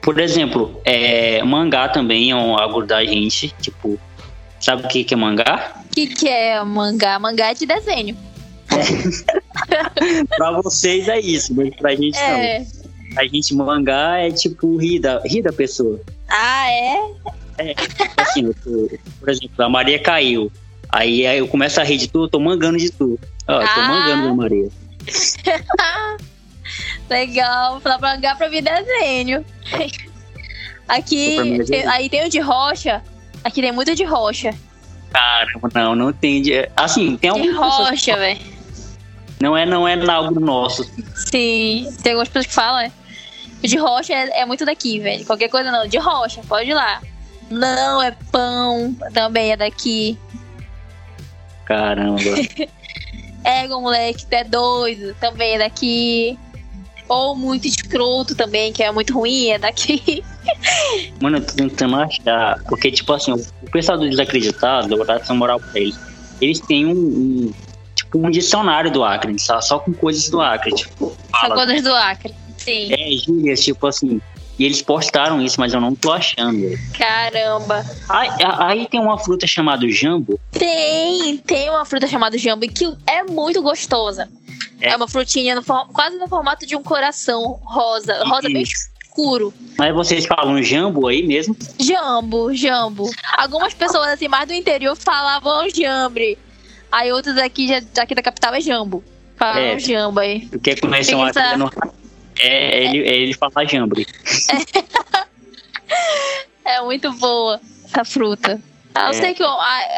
Por exemplo, é, mangá também é um algo da gente, tipo. Sabe o que, que é mangá? O que, que é mangá? Mangá é de desenho. pra vocês é isso, mas pra gente é. não. A gente mangá é tipo rir da, rir da pessoa. Ah, é? É, assim, por exemplo, a Maria caiu. Aí, aí eu começo a rir de tu, eu tô mangando de tu. Ó, ah. tô mangando da Maria. Legal, falar pra mangá pra mim desenho. Aqui, tem, aí tem o de rocha. Aqui tem muito de rocha. Caramba, não, não tem de. Assim, tem algumas. De rocha, velho. Não é, não é algo nosso. Sim, tem algumas pessoas que falam, é. De rocha é, é muito daqui, velho. Qualquer coisa não. De rocha, pode ir lá. Não, é pão, também é daqui. Caramba. Ego, moleque, tu é doido, também é daqui. Ou muito escroto também, que é muito ruim, é daqui. Mano, eu tô tentando achar. Porque, tipo assim, o pessoal do desacreditado, vou dar essa moral pra eles. Eles têm um, um tipo um dicionário do Acre, só, só com coisas do Acre. Tipo, fala, só coisas do Acre, sim. É, gírias, tipo assim. E eles postaram isso, mas eu não tô achando. Caramba. Aí, aí tem uma fruta chamada jambo. Tem, tem uma fruta chamada jambo que é muito gostosa. É, é uma frutinha no, quase no formato de um coração rosa. Rosa bem escuro. Mas vocês falam jambo aí mesmo? Jambo, jambo. Algumas pessoas assim mais do interior falavam jambre. Aí outros aqui, daqui da capital é jambo. Falam é, jambo aí. Porque conhece uma essa... no... É, ele, é. ele fala jambre. É. é muito boa essa fruta. Ah, eu é. sei que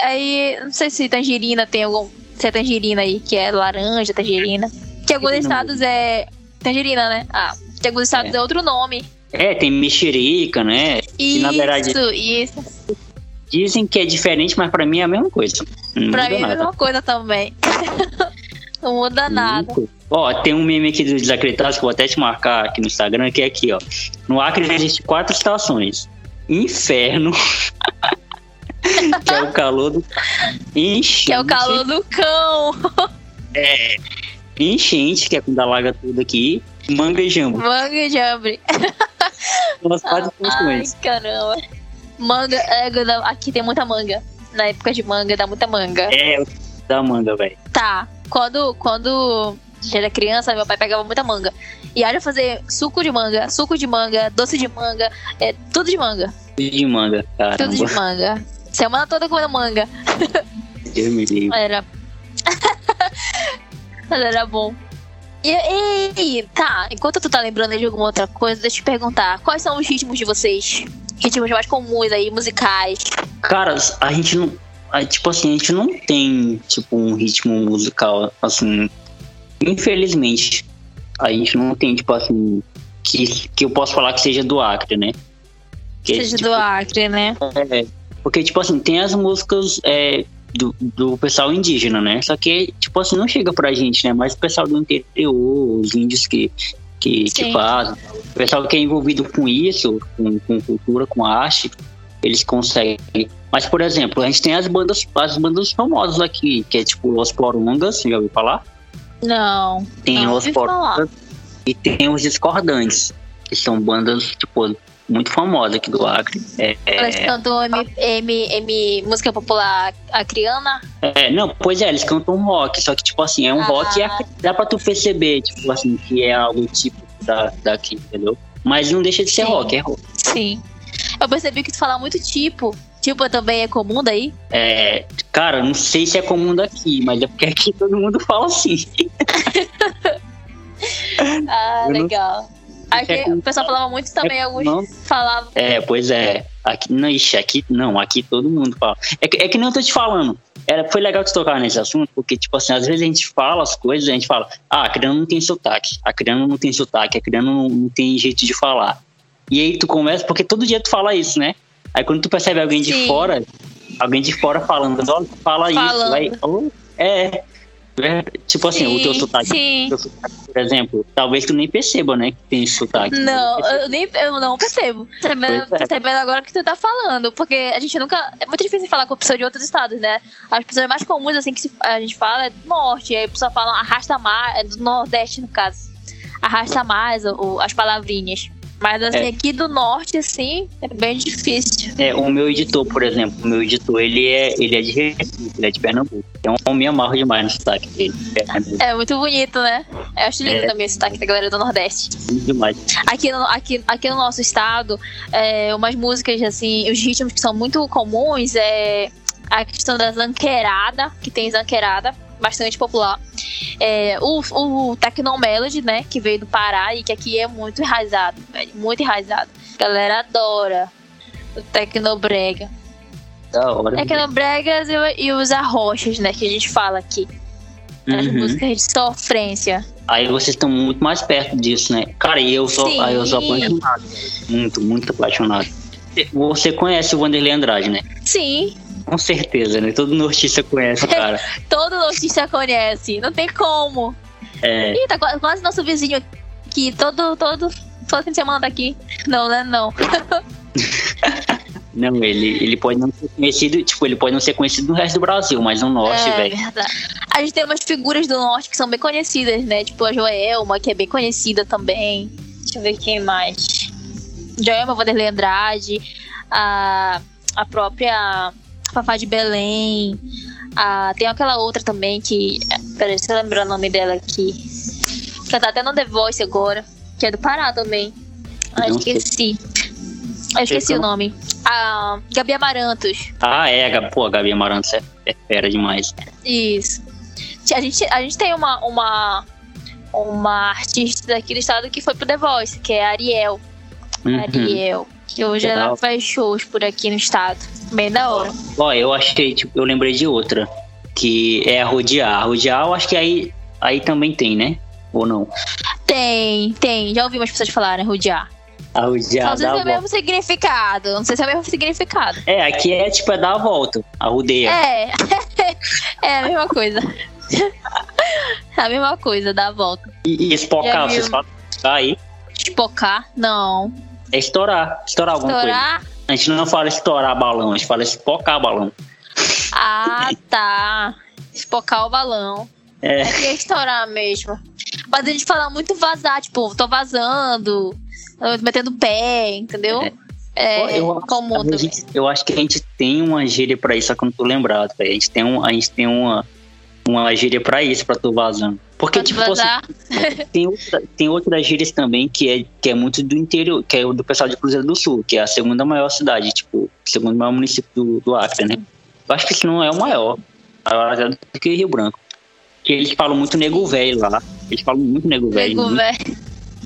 aí, não sei se tangerina tem algum, se é tangerina aí, que é laranja, tangerina. Que alguns estados é tangerina, né? Ah, que alguns estados é, é outro nome. É, tem mexerica, né? Isso, que, na verdade, isso. Dizem que é diferente, mas pra mim é a mesma coisa. Não pra mim é a mesma coisa também. não muda nada. Ó, tem um meme aqui dos desacreditados que eu vou até te marcar aqui no Instagram, que é aqui, ó. No Acre existem quatro estações. Inferno. que é o calor do. Enchente. Que é o calor do cão. é. Enchente, que é quando alaga tudo aqui. Manga e jambo. Manga e jambo. Umas quatro estações. Ai, caramba. Manga, é, aqui tem muita manga. Na época de manga, dá muita manga. É, dá manga, velho. Tá. Quando, quando eu era criança, meu pai pegava muita manga. E olha fazer suco de manga, suco de manga, doce de manga, é tudo de manga. Tudo de manga, cara. Tudo de manga. Semana toda comendo manga. Eu me livre. Era. Mas era bom. E, e, tá, enquanto tu tá lembrando de alguma outra coisa, deixa eu te perguntar, quais são os ritmos de vocês? ritmos mais comuns aí, musicais? Cara, a gente não. Tipo assim, a gente não tem, tipo, um ritmo musical, assim. Infelizmente, a gente não tem, tipo assim. Que, que eu posso falar que seja do Acre, né? Que, seja tipo, do Acre, né? É, porque, tipo assim, tem as músicas é, do, do pessoal indígena, né? Só que, tipo assim, não chega pra gente, né? Mas o pessoal do interior, os índios que, que, que fazem. O pessoal que é envolvido com isso, com, com cultura, com arte, eles conseguem. Mas, por exemplo, a gente tem as bandas, as bandas famosas aqui, que é tipo Os Porongas, já ouviu falar? Não. Tem não Os Porongas e tem os Discordantes, que são bandas, tipo, muito famosas aqui do Acre. É, é... cantam M, M, M, música popular acriana? É, não, pois é, eles cantam rock, só que, tipo assim, é um ah. rock e dá pra tu perceber, tipo assim, que é algo tipo da, daqui, entendeu? Mas não deixa de ser Sim. rock, é rock. Sim. Eu percebi que tu fala muito tipo. Tipo também é comum daí? É, cara, não sei se é comum daqui, mas é porque aqui todo mundo fala assim. ah, legal. Aqui é o pessoal falava muito também, é, alguns não, falavam. É, pois é. Aqui, não, ixi, aqui não, aqui todo mundo fala. É que, é que nem eu tô te falando. era, foi legal que você tocar nesse assunto, porque, tipo assim, às vezes a gente fala as coisas, a gente fala, ah, a criança não tem sotaque, a criança não tem sotaque, a criança não, não tem jeito de falar. E aí tu começa, porque todo dia tu fala isso, né? Aí quando tu percebe alguém de Sim. fora, alguém de fora falando, olha, fala isso, Falando. vai, oh, é, é, tipo assim, o teu Sim, sotaque, sim. o teu sotaque, por exemplo, talvez tu nem perceba, né, que tem sotaque. Não, eu, nem, eu não percebo. Percebendo, é. percebendo agora que tu tá falando. Porque a gente nunca. É muito difícil falar com pessoas de outros estados, né? As pessoas mais comuns, assim, que se- a gente fala é do norte. Aí a pessoa fala arrasta mais. É do nordeste, no caso. Arrasta mais o- as palavrinhas. Mas assim, É. aqui do norte, assim, é bem difícil. É, o meu editor, por exemplo, o meu editor, ele é, ele é de Recife, ele é de Pernambuco. Então eu me amarro demais no sotaque dele. É, É muito bonito, né? Eu acho lindo É. também esse sotaque da galera do Nordeste. demais. Aqui no, aqui, aqui no nosso estado, é, umas músicas, assim, os ritmos que são muito comuns é a questão da zanqueirada, que tem zanqueirada, bastante popular. É, o, o Tecnomelody, né, que veio do Pará e que aqui é muito enraizado, velho, muito enraizado. A galera adora o Tecnobrega. Da hora. Tecnobregas e, e os arrochas, né, que a gente fala aqui. As Uhum. músicas de sofrência. Aí vocês estão muito mais perto disso, né? Cara, e eu sou, Sim. aí eu sou apaixonado. Muito, muito apaixonado. Você conhece o Vanderlei Andrade, né? Sim, Com certeza, né? Todo nortista conhece cara. todo notícia conhece, não tem como. É, Ih, tá qua- quase nosso vizinho aqui, todo, todo, todo fim de semana tá aqui. Não, né, não. não, ele, ele pode não ser conhecido, tipo, ele pode não ser conhecido no resto do Brasil, mas no norte, é velho. verdade. A gente tem umas figuras do norte que são bem conhecidas, né? Tipo a Joelma, que é bem conhecida também. Deixa eu ver quem mais. Joelma, Vanderlei Andrade, a, a própria Fafá de Belém. A, tem aquela outra também que. Peraí, deixa eu lembrar o nome dela aqui. Que tá até no The Voice agora. Que é do Pará também. Ah, esqueci. Eu esqueci Sei o nome. A Gabi Amarantos. Ah, é, pô, a Gabi Amarantos é, é fera demais. Isso. A gente, a gente tem uma, uma, uma artista daqui do estado que foi pro The Voice, que é a Ariel. Uhum. Ariel. Que hoje ela faz shows por aqui no estado. Bem da hora. Ó, eu achei, tipo, eu lembrei de outra, que é a Rodear. A Rodear, eu acho que aí, aí também tem, né? Ou não? Tem, tem. Já ouvi umas pessoas falarem rodear. A Rodear não sei se é o mesmo significado. Não sei se é o mesmo significado. É, aqui é tipo, é dar a volta, a rodeia. É. é a mesma coisa. É a mesma coisa, dá a volta. E, e espocar, vocês falam tá aí? Espocar? Não. É estourar, estourar alguma coisa. Estourar? A gente não fala estourar balão, a gente fala espocar balão. Ah, tá. Espocar o balão. É, É que é estourar mesmo. Mas a gente fala muito vazar, tipo, tô vazando, tô metendo pé, entendeu? É, eu, acho- comum a gente- eu acho que a gente tem uma gíria pra isso, só que eu não tô lembrado. A gente tem, um, a gente tem uma, uma gíria pra isso, pra tu vazando. Porque, Pode tipo, vazar. tem, outra, tem outras gírias também que é, que é muito do interior, que é o do pessoal de Cruzeiro do Sul, que é a segunda maior cidade, tipo, o segundo maior município do, do Acre, né? Eu acho que esse não é o maior, maior é do que Rio Branco. Que eles falam muito nego velho lá. Eles falam muito nego velho. Nego velho,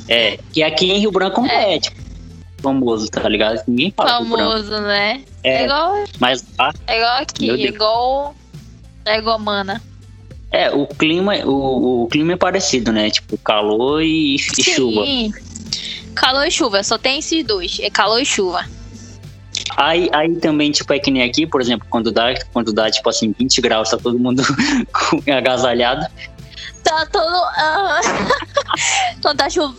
É, que aqui em Rio Branco não é, tipo, famoso, tá ligado? Ninguém fala famoso, né? É, É, igual, mas lá, é igual aqui, igual. É igual mana. É, o clima, o, o clima é parecido, né? Tipo, calor e, e chuva. Calor e chuva, só tem esses dois. É calor e chuva. Aí, aí também, tipo, é que nem aqui, por exemplo, quando dá, quando dá, tipo assim, 20 graus, tá todo mundo agasalhado. Tá todo. ah, tá,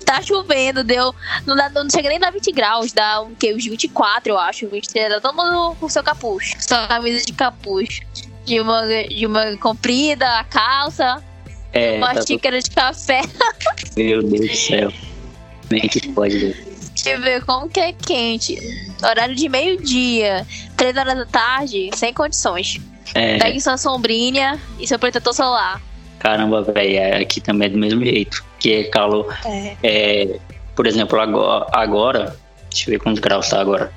tá chovendo, deu. Não, dá, não chega nem a 20 graus, dá um, que, uns 24, eu acho. 23, tá todo mundo com seu capuz. Sua camisa de capuz. De uma, de uma comprida, a calça, É, uma tá xícara de café. tudo- meu Deus do céu. É que pode, Deus? Deixa eu ver como que é quente. Horário de meio-dia, 3 horas da tarde, sem condições. É, Pegue sua sombrinha e seu protetor solar. caramba, velho, aqui também é do mesmo jeito. Que é calor. É. É, por exemplo, agora, agora, deixa eu ver quantos graus tá agora.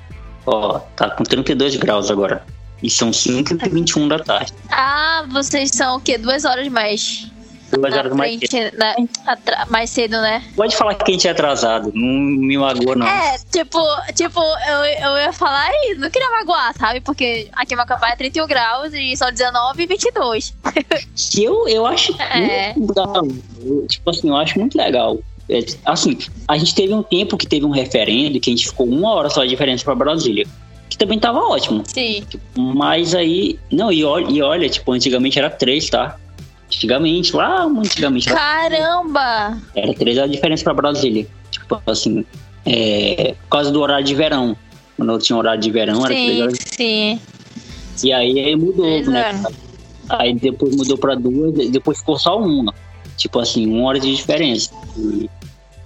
Ó, tá com 32 graus agora. E são 5 e 21 da tarde. Ah, vocês são o quê? Duas horas mais. Duas horas mais cedo. né? Atra- mais cedo, né? Pode falar que a gente é atrasado, não me magoa, não. É, tipo, tipo, eu, eu ia falar e não queria magoar, sabe? Porque aqui em Macapá é 31 graus e são 19 e 22. Que eu, eu acho É. muito legal. Tipo assim, eu acho muito legal. É, assim, a gente teve um tempo que teve um referendo que a gente ficou uma hora só de diferença pra Brasília. Que também tava ótimo. Sim. Mas aí. Não, e olha, e olha, tipo, antigamente era três, tá? Antigamente, lá antigamente Caramba! era três a diferença pra Brasília. Tipo assim, é, por causa do horário de verão. Quando eu tinha horário de verão, era três Sim, horas. sim. E aí, aí mudou, Três né? horas. Aí depois mudou pra duas, depois ficou só uma. Tipo assim, uma hora de diferença. E,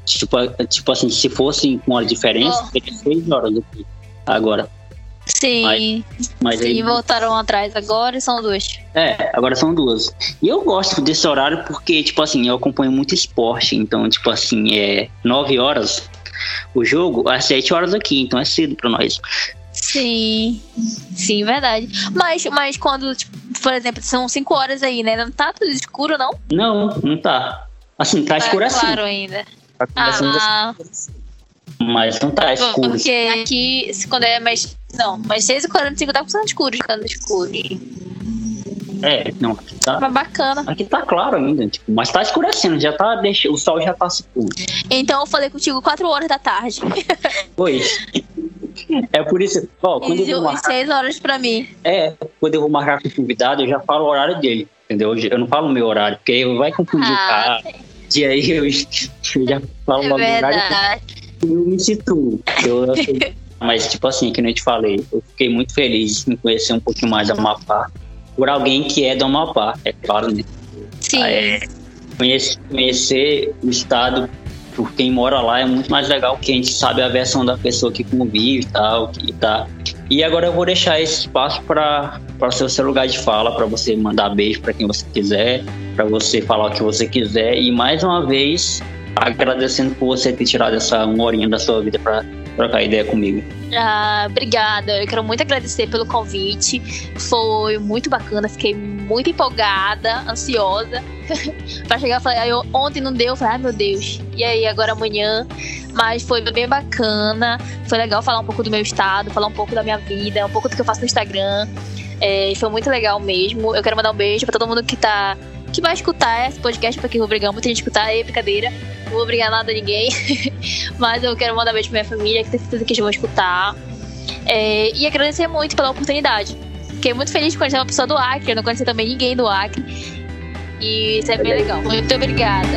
tipo, tipo assim, se fosse com hora de diferença, Oh. teria seis horas aqui. Agora. Sim. Mas aí. Sim, voltaram atrás agora e são duas. É, agora são duas. E eu gosto desse horário porque, tipo assim, eu acompanho muito esporte. Então, tipo assim, é nove horas o jogo, às sete horas aqui. Então é cedo pra nós. Sim. Sim, verdade. Mas, mas quando, tipo, por exemplo, são cinco horas aí, né? Não tá tudo escuro, não? Não, não tá. Assim, tá Tá escurecendo. claro ainda. Tá escurecendo, Ah, Mas não tá escuro. porque aqui, quando é mais. Não, mas 6h45 tá começando escuro, ficando escuro. É, não, aqui tá. Mas bacana. Aqui tá claro ainda, tipo, mas tá escurecendo, já tá, deixa, o sol já tá se pondo. Então eu falei contigo 4 horas da tarde. Oi. É por isso, ó, quando eu E vou marcar, 6 horas pra mim. é, quando eu vou marcar com o convidado, eu já falo o horário dele, entendeu? Eu não falo o meu horário, porque vai confundir o Ah, cara. E aí eu, eu já falo é o horário verdade. e eu me situo. Eu, eu mas, tipo assim, que nem eu te falei, eu fiquei muito feliz em conhecer um pouquinho mais da Amapá por alguém que é do Amapá, é claro, né? Sim. É. Conhecer, conhecer o estado por quem mora lá é muito mais legal porque a gente sabe a versão da pessoa que convive e tal, que tá. E agora eu vou deixar esse espaço para o seu lugar de fala, para você mandar beijo para quem você quiser, para você falar o que você quiser e mais uma vez agradecendo por você ter tirado essa uma horinha da sua vida para trocar ideia comigo. Ah, obrigada. Eu quero muito agradecer pelo convite. Foi muito bacana. Fiquei muito empolgada, ansiosa pra chegar. Falei, eu, ontem não deu. Eu Falei, ai meu Deus. E aí, agora amanhã. Mas foi bem bacana. Foi legal falar um pouco do meu estado, falar um pouco da minha vida, um pouco do que eu faço no Instagram. É, foi muito legal mesmo. Eu quero mandar um beijo pra todo mundo que tá. Que vai escutar esse podcast, porque eu vou obrigar muita gente a escutar, é brincadeira. Não vou obrigar nada a ninguém. Mas eu quero mandar beijo pra minha família, que tenho certeza que eles vão escutar. É, e agradecer muito pela oportunidade. Fiquei muito feliz de conhecer uma pessoa do Acre, eu não conhecia também ninguém do Acre. E isso é bem legal. Muito obrigada.